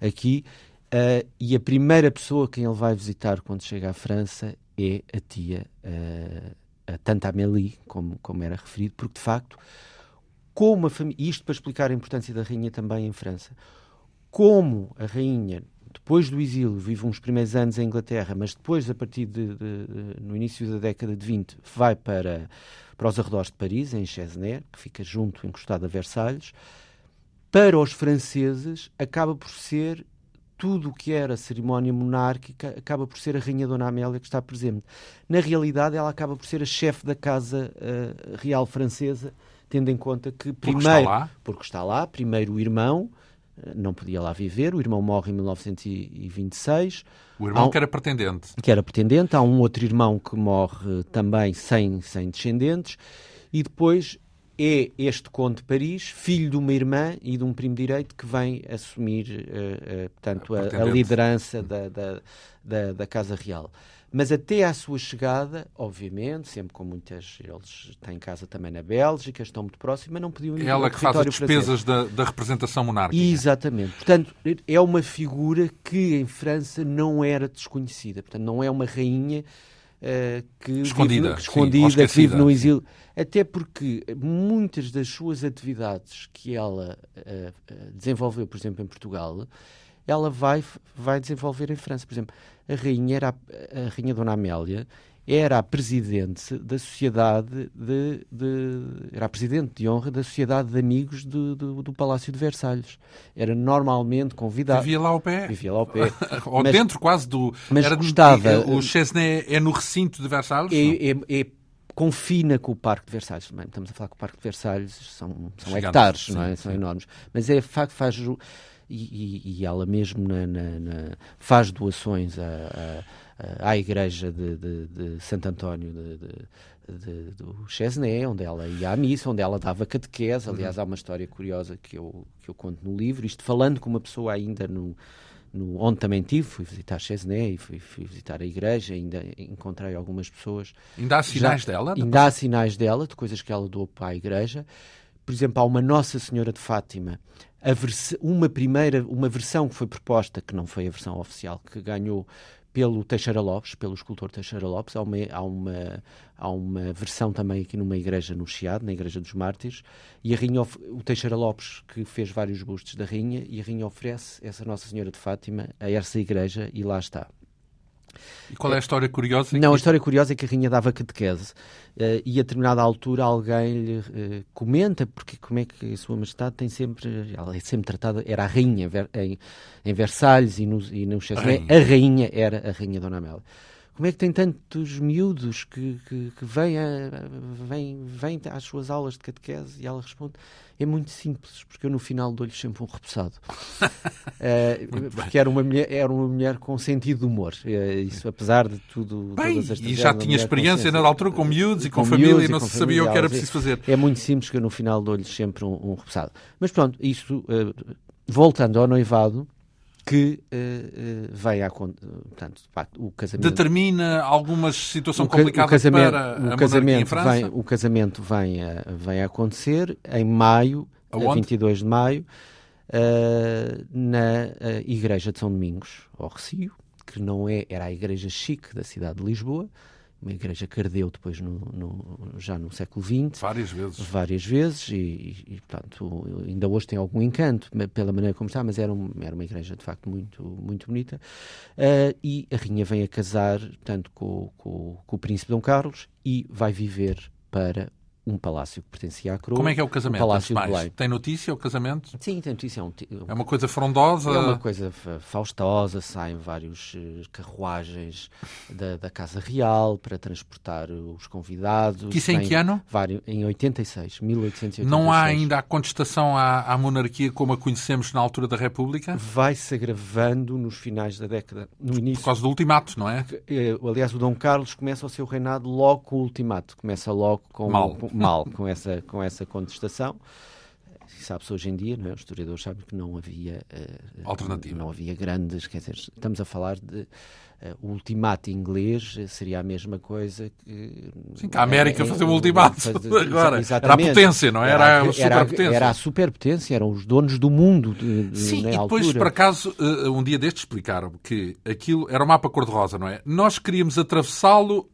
aqui. Uh, e a primeira pessoa quem ele vai visitar quando chega à França é a tia, uh, a Tante Amélie, como, como era referido, porque de facto como a família, isto para explicar a importância da rainha também em França, como a rainha depois do exílio vive uns primeiros anos em Inglaterra, mas depois, a partir de, de, de, no início da década de 20, vai para, para os arredores de Paris, em Chesnay, que fica junto, encostado a Versalhes. Para os franceses, acaba por ser tudo o que era cerimónia monárquica, acaba por ser a Rainha Dona Amélia que está presente. Na realidade, ela acaba por ser a chefe da Casa uh, Real Francesa, tendo em conta que primeiro porque está lá, porque está lá primeiro o irmão eh, não podia lá viver, o irmão morre em 1926. O irmão um, que era pretendente. Que era pretendente, há um outro irmão que morre também sem, sem descendentes, e depois é este conde de Paris, filho de uma irmã e de um primo direito, que vem assumir uh, uh, portanto, a, a, liderança da, da, da, da Casa Real. Mas até à sua chegada, obviamente, sempre com muitas. Eles têm casa também na Bélgica, estão muito próximos, mas não podiam ir É ela que faz as despesas da, da, representação monárquica. Exatamente. Portanto, é uma figura que em França não era desconhecida. Portanto, não é uma rainha. Uh, que escondida, vive, escondida sim, que vive no exílio. Até porque muitas das suas atividades que ela uh, desenvolveu, por exemplo, em Portugal, ela vai, vai desenvolver em França. Por exemplo, a rainha, era a, a rainha Dona Amélia era a presidente da sociedade de, de, era a presidente de honra da sociedade de amigos do, do, do Palácio de Versalhes. Era normalmente convidada. Vivia lá ao pé. Vivia lá ao pé. Ou mas, dentro quase do. Mas era, gostava. O Chesnay é no recinto de Versalhes? É, é, é, confina com o Parque de Versalhes também. Estamos a falar que o Parque de Versalhes são, são hectares, sim, não é? Sim. São enormes. Mas é facto faz e, e, ela mesmo na, na, na, faz doações à, à, à Igreja de, de, de Santo António de, de, do Chesnay, onde ela ia à missa, onde ela dava catequese. Uhum. Aliás, há uma história curiosa que eu, que eu conto no livro, isto falando com uma pessoa ainda no, no, onde também tive, fui visitar Chesnay, fui, fui visitar a igreja, ainda encontrei algumas pessoas. Ainda há sinais já, dela? Ainda há sinais dela, de coisas que ela doou para a igreja. Por exemplo, há uma Nossa Senhora de Fátima uma primeira, uma versão que foi proposta, que não foi a versão oficial, que ganhou pelo Teixeira Lopes, pelo escultor Teixeira Lopes. Há uma, há uma, há uma versão também aqui numa igreja no Chiado, na Igreja dos Mártires, e a Rainha, o Teixeira Lopes, que fez vários bustos da Rainha, e a Rainha oferece essa Nossa Senhora de Fátima a essa igreja, e lá está. E qual é a história curiosa? Não, a história curiosa é que a rainha dava catequese uh, e a determinada altura alguém lhe uh, comenta, porque como é que a sua majestade tem sempre, ela é sempre tratada, era a rainha em, em Versalhes e no, e no Chesnay, a, a rainha era a rainha Dona Amélia. Como é que tem tantos miúdos que, que, que vêm, vêm, vêm às suas aulas de catequese? E ela responde: é muito simples, porque eu no final dou-lhe sempre um repousado. uh, porque era uma, mulher, era uma mulher com sentido de humor. Uh, isso, apesar de tudo. Bem, e já tinha experiência na altura com miúdos e com, com família e não se sabia o que era preciso fazer. É muito simples que eu no final dou-lhe sempre um, um repousado. Mas pronto, isso, uh, voltando ao noivado que uh, uh, a portanto, o casamento determina alguma situação complicada o casamento, para o casamento vem, o casamento vem a, vem a acontecer em maio, a 22 de maio, uh, na igreja de São Domingos, ao Recio, que não é era a igreja chique da cidade de Lisboa, uma igreja que ardeu depois no, no, já no século XX. Várias vezes. Várias vezes e, e, portanto, ainda hoje tem algum encanto pela maneira como está, mas era, um, era uma igreja de facto muito, muito bonita. Uh, e a Rainha vem a casar, portanto, com, com, com o príncipe Dom Carlos e vai viver para um palácio que pertencia à coroa. Como é que é o casamento? O palácio de Belém. Tem notícia o casamento? Sim, tem notícia. É, um, é uma coisa frondosa? É uma coisa faustosa. Saem vários uh, carruagens da, da, Casa Real para transportar os convidados. Que isso é em que ano? Vários, em 86, 1886. Não há ainda a contestação à, à, monarquia como a conhecemos na altura da República? Vai-se agravando nos finais da década, no início. Por causa do ultimato, não é? Eh, aliás, o Dom Carlos começa o seu reinado logo com o ultimato. Começa logo com... Mal. Com, mal com essa, com essa contestação. Sabe-se hoje em dia, não é? os historiadores sabem que não havia uh, alternativa. Não havia grandes, quer dizer, estamos a falar de o ultimato inglês seria a mesma coisa que. Sim, que a América é, fazia o ultimato agora. Exatamente. Era a potência, não é? era? Era a superpotência. Era a superpotência, eram os donos do mundo. De, Sim, e depois, altura. por acaso, um dia destes explicaram que aquilo era o mapa cor-de-rosa, não é? Nós queríamos atravessá-lo,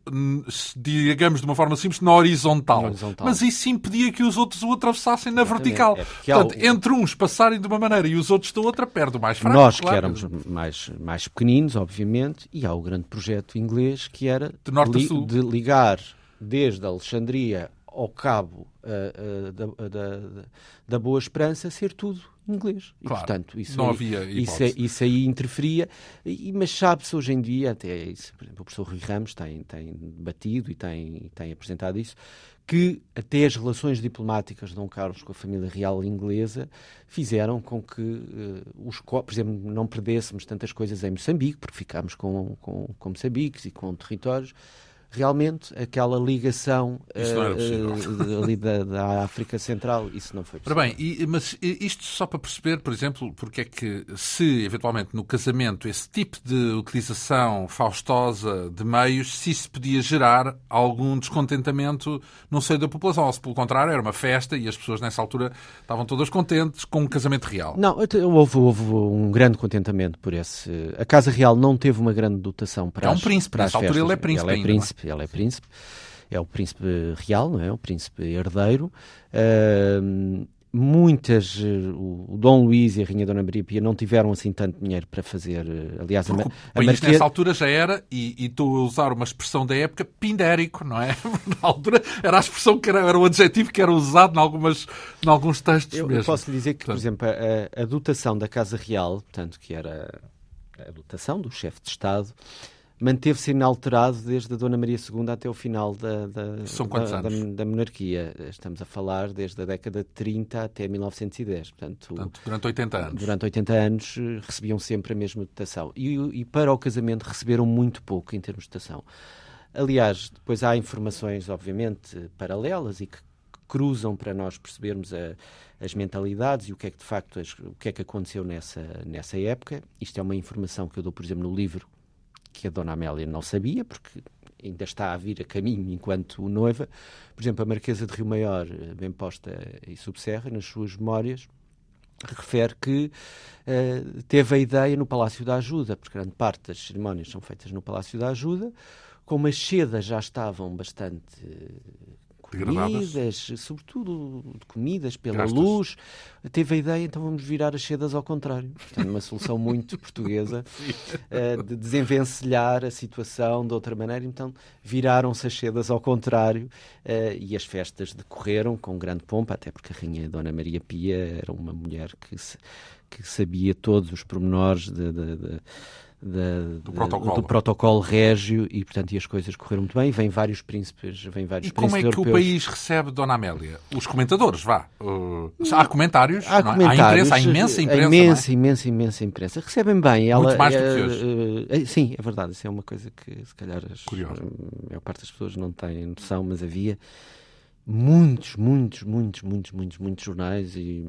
digamos de uma forma simples, na horizontal. na horizontal. Mas isso impedia que os outros o atravessassem na Exatamente. vertical. É Portanto, o... entre uns passarem de uma maneira e os outros da outra, perde o mais fraco. Nós claro. que éramos mais, mais pequeninos, obviamente, e há o grande projeto inglês que era de, norte li, a sul. de ligar desde Alexandria ao cabo uh, uh, da, da, da, Boa Esperança ser tudo inglês. E, claro, portanto, isso não aí, havia isso, isso, aí interferia, e, mas sabe-se hoje em dia, até isso, por exemplo, o professor Rui Ramos tem, tem batido e tem, tem apresentado isso, que até as relações diplomáticas de Dom Carlos com a família real inglesa fizeram com que, uh, os, por exemplo, não perdêssemos tantas coisas em Moçambique, porque ficámos com, com, com Moçambique e com territórios, realmente aquela ligação uh, ali da, da, África Central, isso não foi possível. Ora bem, e, mas isto só para perceber, por exemplo, porque é que se eventualmente no casamento esse tipo de utilização faustosa de meios, se isso podia gerar algum descontentamento no seio da população, ou se pelo contrário era uma festa e as pessoas nessa altura estavam todas contentes com um casamento real. Não, houve, houve um grande contentamento por esse... A Casa Real não teve uma grande dotação para É um as, príncipe, para nessa altura ele é príncipe Ele é príncipe, príncipe, ele é príncipe, é o príncipe real, não é? O príncipe herdeiro. Uh, muitas, o Dom Luís e a Rainha Dona Maria Pia não tiveram assim tanto dinheiro para fazer, aliás, Porque a, a país nessa altura já era, e, e estou a usar uma expressão da época, pindérico, não é? Na altura era a expressão que era, era o adjetivo que era usado em, algumas, em alguns textos eu, mesmo. Eu posso lhe dizer que, portanto, por exemplo, a, a dotação da Casa Real, portanto, que era a dotação do chefe de Estado, manteve-se inalterado desde a Dona Maria II até o final da, da, São quantos da, anos? Da, da, monarquia. Estamos a falar desde a década de 30 até 1910. Portanto, Portanto durante 80 anos. Durante 80 anos eh, recebiam sempre a mesma dotação. E, e para o casamento receberam muito pouco em termos de dotação. Aliás, depois há informações, obviamente, paralelas e que cruzam para nós percebermos a, as mentalidades e o que é que de facto as, o que é que aconteceu nessa nessa época. Isto é uma informação que eu dou, por exemplo, no livro que a Dona Amélia não sabia, porque ainda está a vir a caminho enquanto noiva. Por exemplo, a Marquesa de Rio Maior, eh, bem posta e subserra, nas suas memórias, refere que uh, teve a ideia no Palácio da Ajuda, porque grande parte das cerimónias são feitas no Palácio da Ajuda, como as sedas já estavam bastante comidas, sobretudo de comidas pela Gastas. luz, teve a ideia, então vamos virar as sedas ao contrário. Portanto, uma solução muito portuguesa uh, de desenvencilhar a situação de outra maneira. Então, viraram-se as sedas ao contrário uh, e as festas decorreram com grande pompa, até porque a Rainha Dona Maria Pia era uma mulher que, se, que sabia todos os pormenores de, de, de da, do, protocolo. do protocolo régio e, portanto, e as coisas correram muito bem. Vêm vários príncipes, vêm vários E como é que europeus. o país recebe Dona Amélia? Os comentadores, vá. Uh, há comentários, Há não é? comentários. há imprensa, há imensa imprensa. Há imensa, é? imensa, imensa imprensa. Recebem bem. Ela, Muito mais do que é, hoje. é, sim, é verdade. Isso é uma coisa que, se calhar, as, Curioso. a maior parte das pessoas não têm noção, mas havia muitos, muitos, muitos, muitos, muitos, muitos jornais e,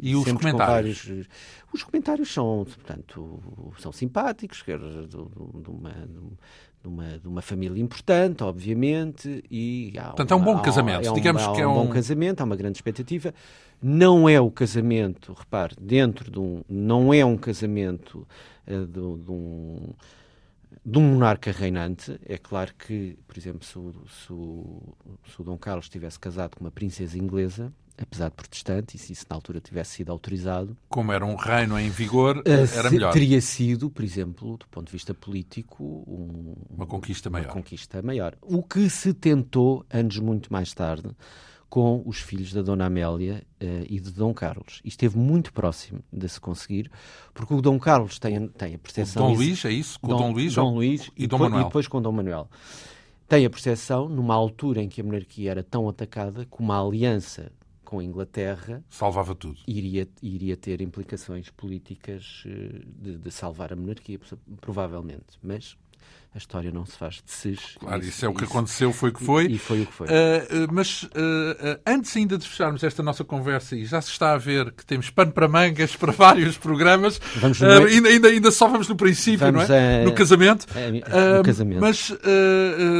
E os sempre com comentários? vários- os comentários são, portanto, são simpáticos, quer de, de uma, de, uma, de uma família importante, obviamente, e há Portanto, é um uma- bom há- casamento. é um- Digamos há que é um um- bom casamento, há uma grande expectativa. Não é o casamento, repare, dentro de um, não é um casamento eh, de, de um de um monarca reinante, é claro que, por exemplo, se o, se o- se o Dom Carlos tivesse casado com uma princesa inglesa, apesar de protestante, e se isso na altura tivesse sido autorizado, Como era um reino em vigor, eh, era melhor. teria sido, por exemplo, do ponto de vista político, um- Uma conquista uma maior. conquista maior. O que se tentou, anos muito mais tarde, com os filhos da Dona Amélia eh, e de Dom Carlos. E esteve muito próximo de se conseguir, porque o Dom Carlos tem, tem a O percepção... Dom ex- Luís, é isso? Com o Dom Luís Dom Luís e Dom depois, Manuel? e depois com Dom Manuel. Tem a percepção, numa altura em que a monarquia era tão atacada, que uma aliança com a Inglaterra Salvava tudo. iria, iria ter implicações políticas eh, de, de salvar a monarquia, provavelmente. Mas a história não se faz de sis. Claro, isso, é o que aconteceu, foi o que foi. E, e foi o que foi. Uh, mas uh, antes ainda de fecharmos esta nossa conversa, e já se está a ver que temos pano para mangas para vários programas, Vamos uh, ainda, ainda, ainda só vamos no princípio, Vamos não é? a- No casamento. a- no casamento. Mas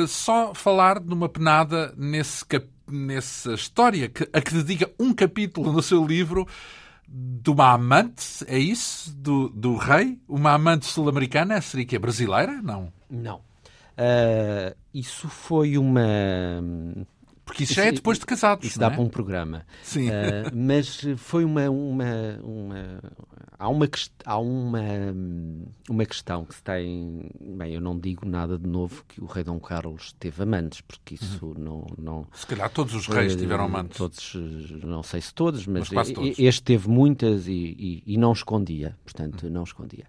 só falar numa penada nesse cap- nessa história que, a que dedica um capítulo no seu livro de uma amante, é isso? Do, do rei? Uma amante sul-americana? Seria que é brasileira? Não. Não. Ah, isso foi uma. Porque isso já é depois de casados. Isso dá é? para um programa. Sim. Ah, mas foi uma. uma, uma há uma, há uma, uma questão que se tem. Bem, eu não digo nada de novo que o rei Dom Carlos teve amantes, porque isso Uhum. não. não Se calhar todos os reis eh, tiveram amantes. Todos, não sei se todos, mas, Mas todos. este teve muitas e, e- e não escondia. Portanto, não escondia.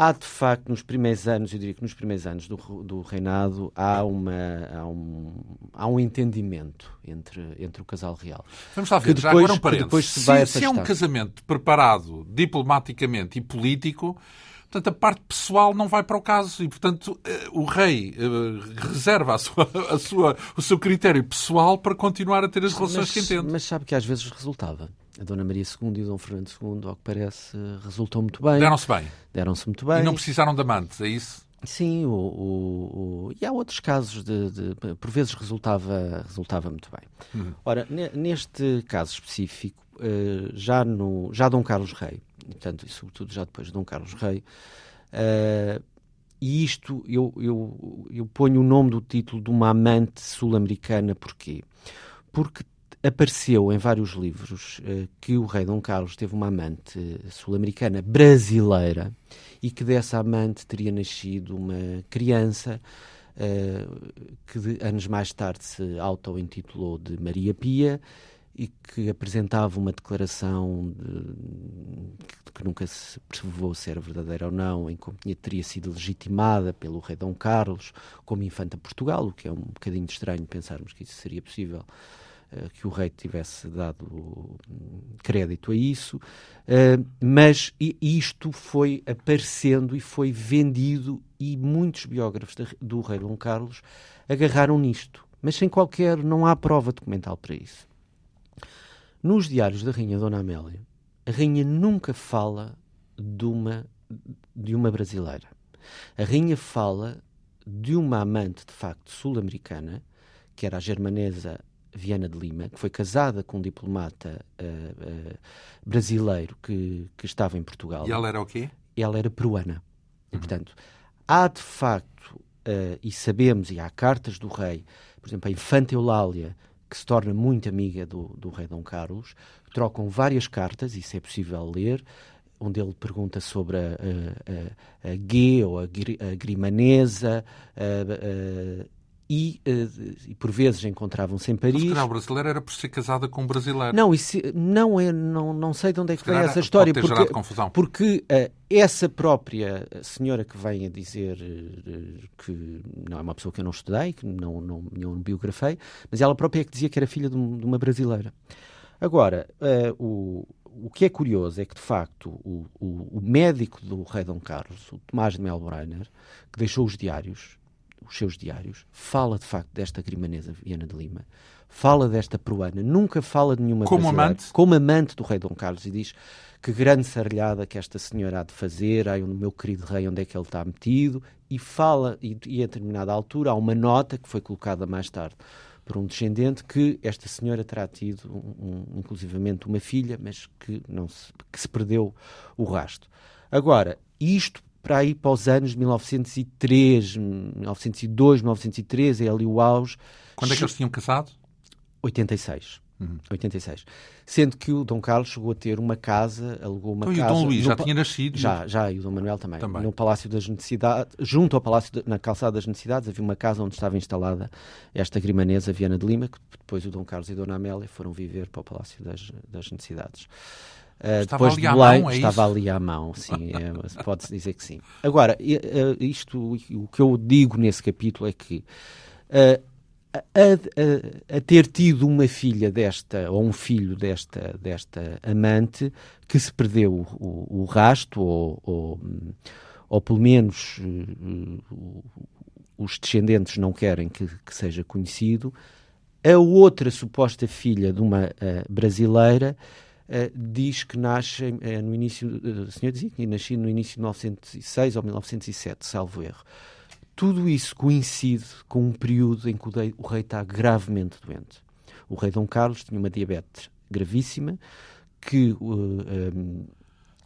Há, de facto, nos primeiros anos, eu diria que nos primeiros anos do, do reinado, há, uma, há, um, há um entendimento entre, entre o casal real. Vamos lá ver, que já depois- agora um parênteses. depois se vai se, se é um casamento preparado diplomaticamente e político, portanto, a parte pessoal não vai para o caso e, portanto, eh, o rei eh, reserva a sua, a sua, o seu critério pessoal para continuar a ter as relações que entende. mas sabe que às vezes resultava. A Dona Maria II e o Dom Fernando II, ao que parece, resultou muito bem. Deram-se bem. Deram-se muito bem. E não precisaram de amantes, é isso? Sim, o, o- o- e há outros casos de, de- por vezes resultava, resultava muito bem. Uhum. Ora, ne- neste caso específico, eh, já, no, já Dom Carlos Rei, portanto, e sobretudo já depois de Dom Carlos Rei, eh, e isto eu, eu, eu ponho o nome do título de uma amante sul-americana, porquê? Porque apareceu em vários livros eh, que o rei Dom Carlos teve uma amante sul-americana brasileira e que dessa amante teria nascido uma criança eh, que de- anos mais tarde se auto-intitulou de Maria Pia e que apresentava uma declaração de- que, que nunca se provou ser verdadeira ou não, em tinha- teria sido legitimada pelo rei Dom Carlos como infanta Portugal, o que é um bocadinho estranho pensarmos que isso seria possível que o rei tivesse dado hum, crédito a isso, eh, mas isto foi aparecendo e foi vendido e muitos biógrafos do rei Dom Carlos agarraram nisto, mas sem qualquer, não há prova documental para isso. Nos diários da rainha Dona Amélia, a rainha nunca fala de uma, de uma brasileira. A rainha fala de uma amante, de facto, sul-americana, que era a germanesa Viana de Lima, que foi casada com um diplomata eh, eh, brasileiro que, que estava em Portugal. E ela era o quê? Ela era peruana. E, portanto, há de facto, eh, e sabemos, e há cartas do rei, por exemplo, a Infanta Eulália, que se torna muito amiga do, do rei Dom Carlos, trocam várias cartas, isso é possível ler, onde ele pergunta sobre a, a, a, a Gué ou a, a Grimanesa, a- e, eh, e por vezes encontravam-se em Mas, Paris. se calhar, o brasileiro era por ser casada com um brasileiro. Não, isso não é, não, não sei de onde é que Se vem essa história, porque, confusão. porque eh, essa própria senhora que vem a dizer que não é uma pessoa que eu não estudei, que não, não, não biografei, mas ela própria é que dizia que era filha de, de uma brasileira. Agora, uh, o, o que é curioso é que, de facto, o, o, o, médico do rei Dom Carlos, o Tomás de Melbrenner, que deixou os diários, os seus diários, fala, de facto, desta grimanesa Viana de Lima, fala desta peruana, nunca fala de nenhuma Como amante? Como amante do rei Dom Carlos e diz que grande sarlhada que esta senhora há de fazer, ai, o meu querido rei, onde é que ele está metido, e fala, e, e a determinada altura há uma nota que foi colocada mais tarde por um descendente que esta senhora terá tido, um, um, inclusivamente, uma filha, mas que, não se, que se perdeu o rasto. Agora, isto para ir para os anos 1903, 1902, 1903, é ali o auge. Quando é que eles tinham casado? 86. Uhum. 86. Sendo que o Dom Carlos chegou a ter uma casa, alugou uma então, casa. E o Dom Luís já tinha nascido? Já, já, e o Dom Manuel também. também. No Palácio das Necessidades, junto ao Palácio, de, na Calçada das Necessidades, havia uma casa onde estava instalada esta grimanesa Viana de Lima, que depois o Dom Carlos e a Dona Amélia foram viver para o Palácio das, das Necessidades. Uh, depois de Belém, mão, é estava isso? ali à mão, sim, é, pode-se dizer que sim. Agora, isto, o que eu digo nesse capítulo é que uh, a, a, a, ter tido uma filha desta, ou um filho desta, desta amante, que se perdeu o, o, o rasto, ou, ou, ou, pelo menos uh, os descendentes não querem que, que, seja conhecido, a outra suposta filha de uma brasileira uh, diz que nasce no início, o senhor dizia que nasci no início de 1906 ou 1907, salvo erro tudo isso coincide com um período em que o rei, está gravemente doente. O rei Dom Carlos tinha uma diabetes gravíssima que um,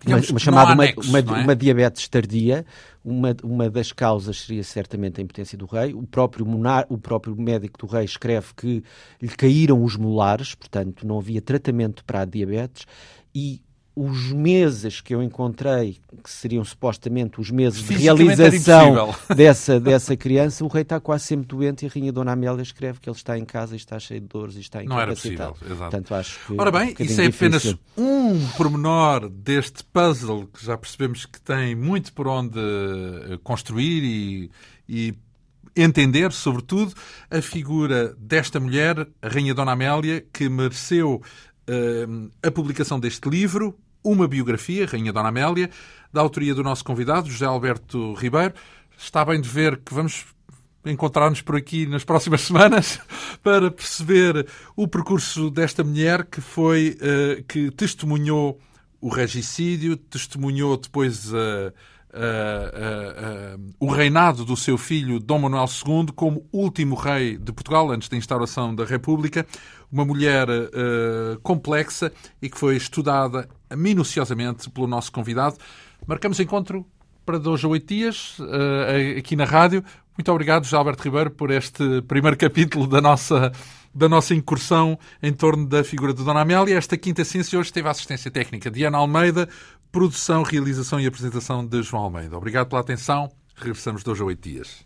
uma, uma, chamada anexo, uma, é? uma, diabetes tardia, uma, uma das causas seria certamente a impotência do rei. O próprio, monar, o próprio médico do rei escreve que lhe caíram os molares, portanto não havia tratamento para a diabetes e os meses que eu encontrei, que seriam supostamente os meses de realização dessa, dessa criança, o rei está quase sempre doente e a rainha Dona Amélia escreve que ele está em casa e está cheio de dores e está incapacitado. Não era possível, exato. Portanto, acho que Ora bem, um isso é apenas difícil. um pormenor deste puzzle que já percebemos que tem muito por onde eh, construir e, e entender, sobretudo, a figura desta mulher, a rainha Dona Amélia, que mereceu a publicação deste livro, uma biografia, Rainha Dona Amélia, da autoria do nosso convidado, José Alberto Ribeiro. Está bem de ver que vamos encontrar-nos por aqui nas próximas semanas para perceber o percurso desta mulher que foi, uh, que testemunhou o regicídio, testemunhou depois a. Uh, uh, o reinado do seu filho Dom Manuel II como último rei de Portugal antes da instauração da República, uma mulher complexa e que foi estudada minuciosamente pelo nosso convidado. Marcamos encontro para dois ou oito dias aqui na rádio. Muito obrigado, José Alberto Ribeiro, por este primeiro capítulo da nossa da nossa incursão em torno da figura de Dona Amélia. Esta quinta ciência hoje teve a assistência técnica de Ana Almeida, produção, realização e apresentação de João Almeida. Obrigado pela atenção. Regressamos dois a oito dias.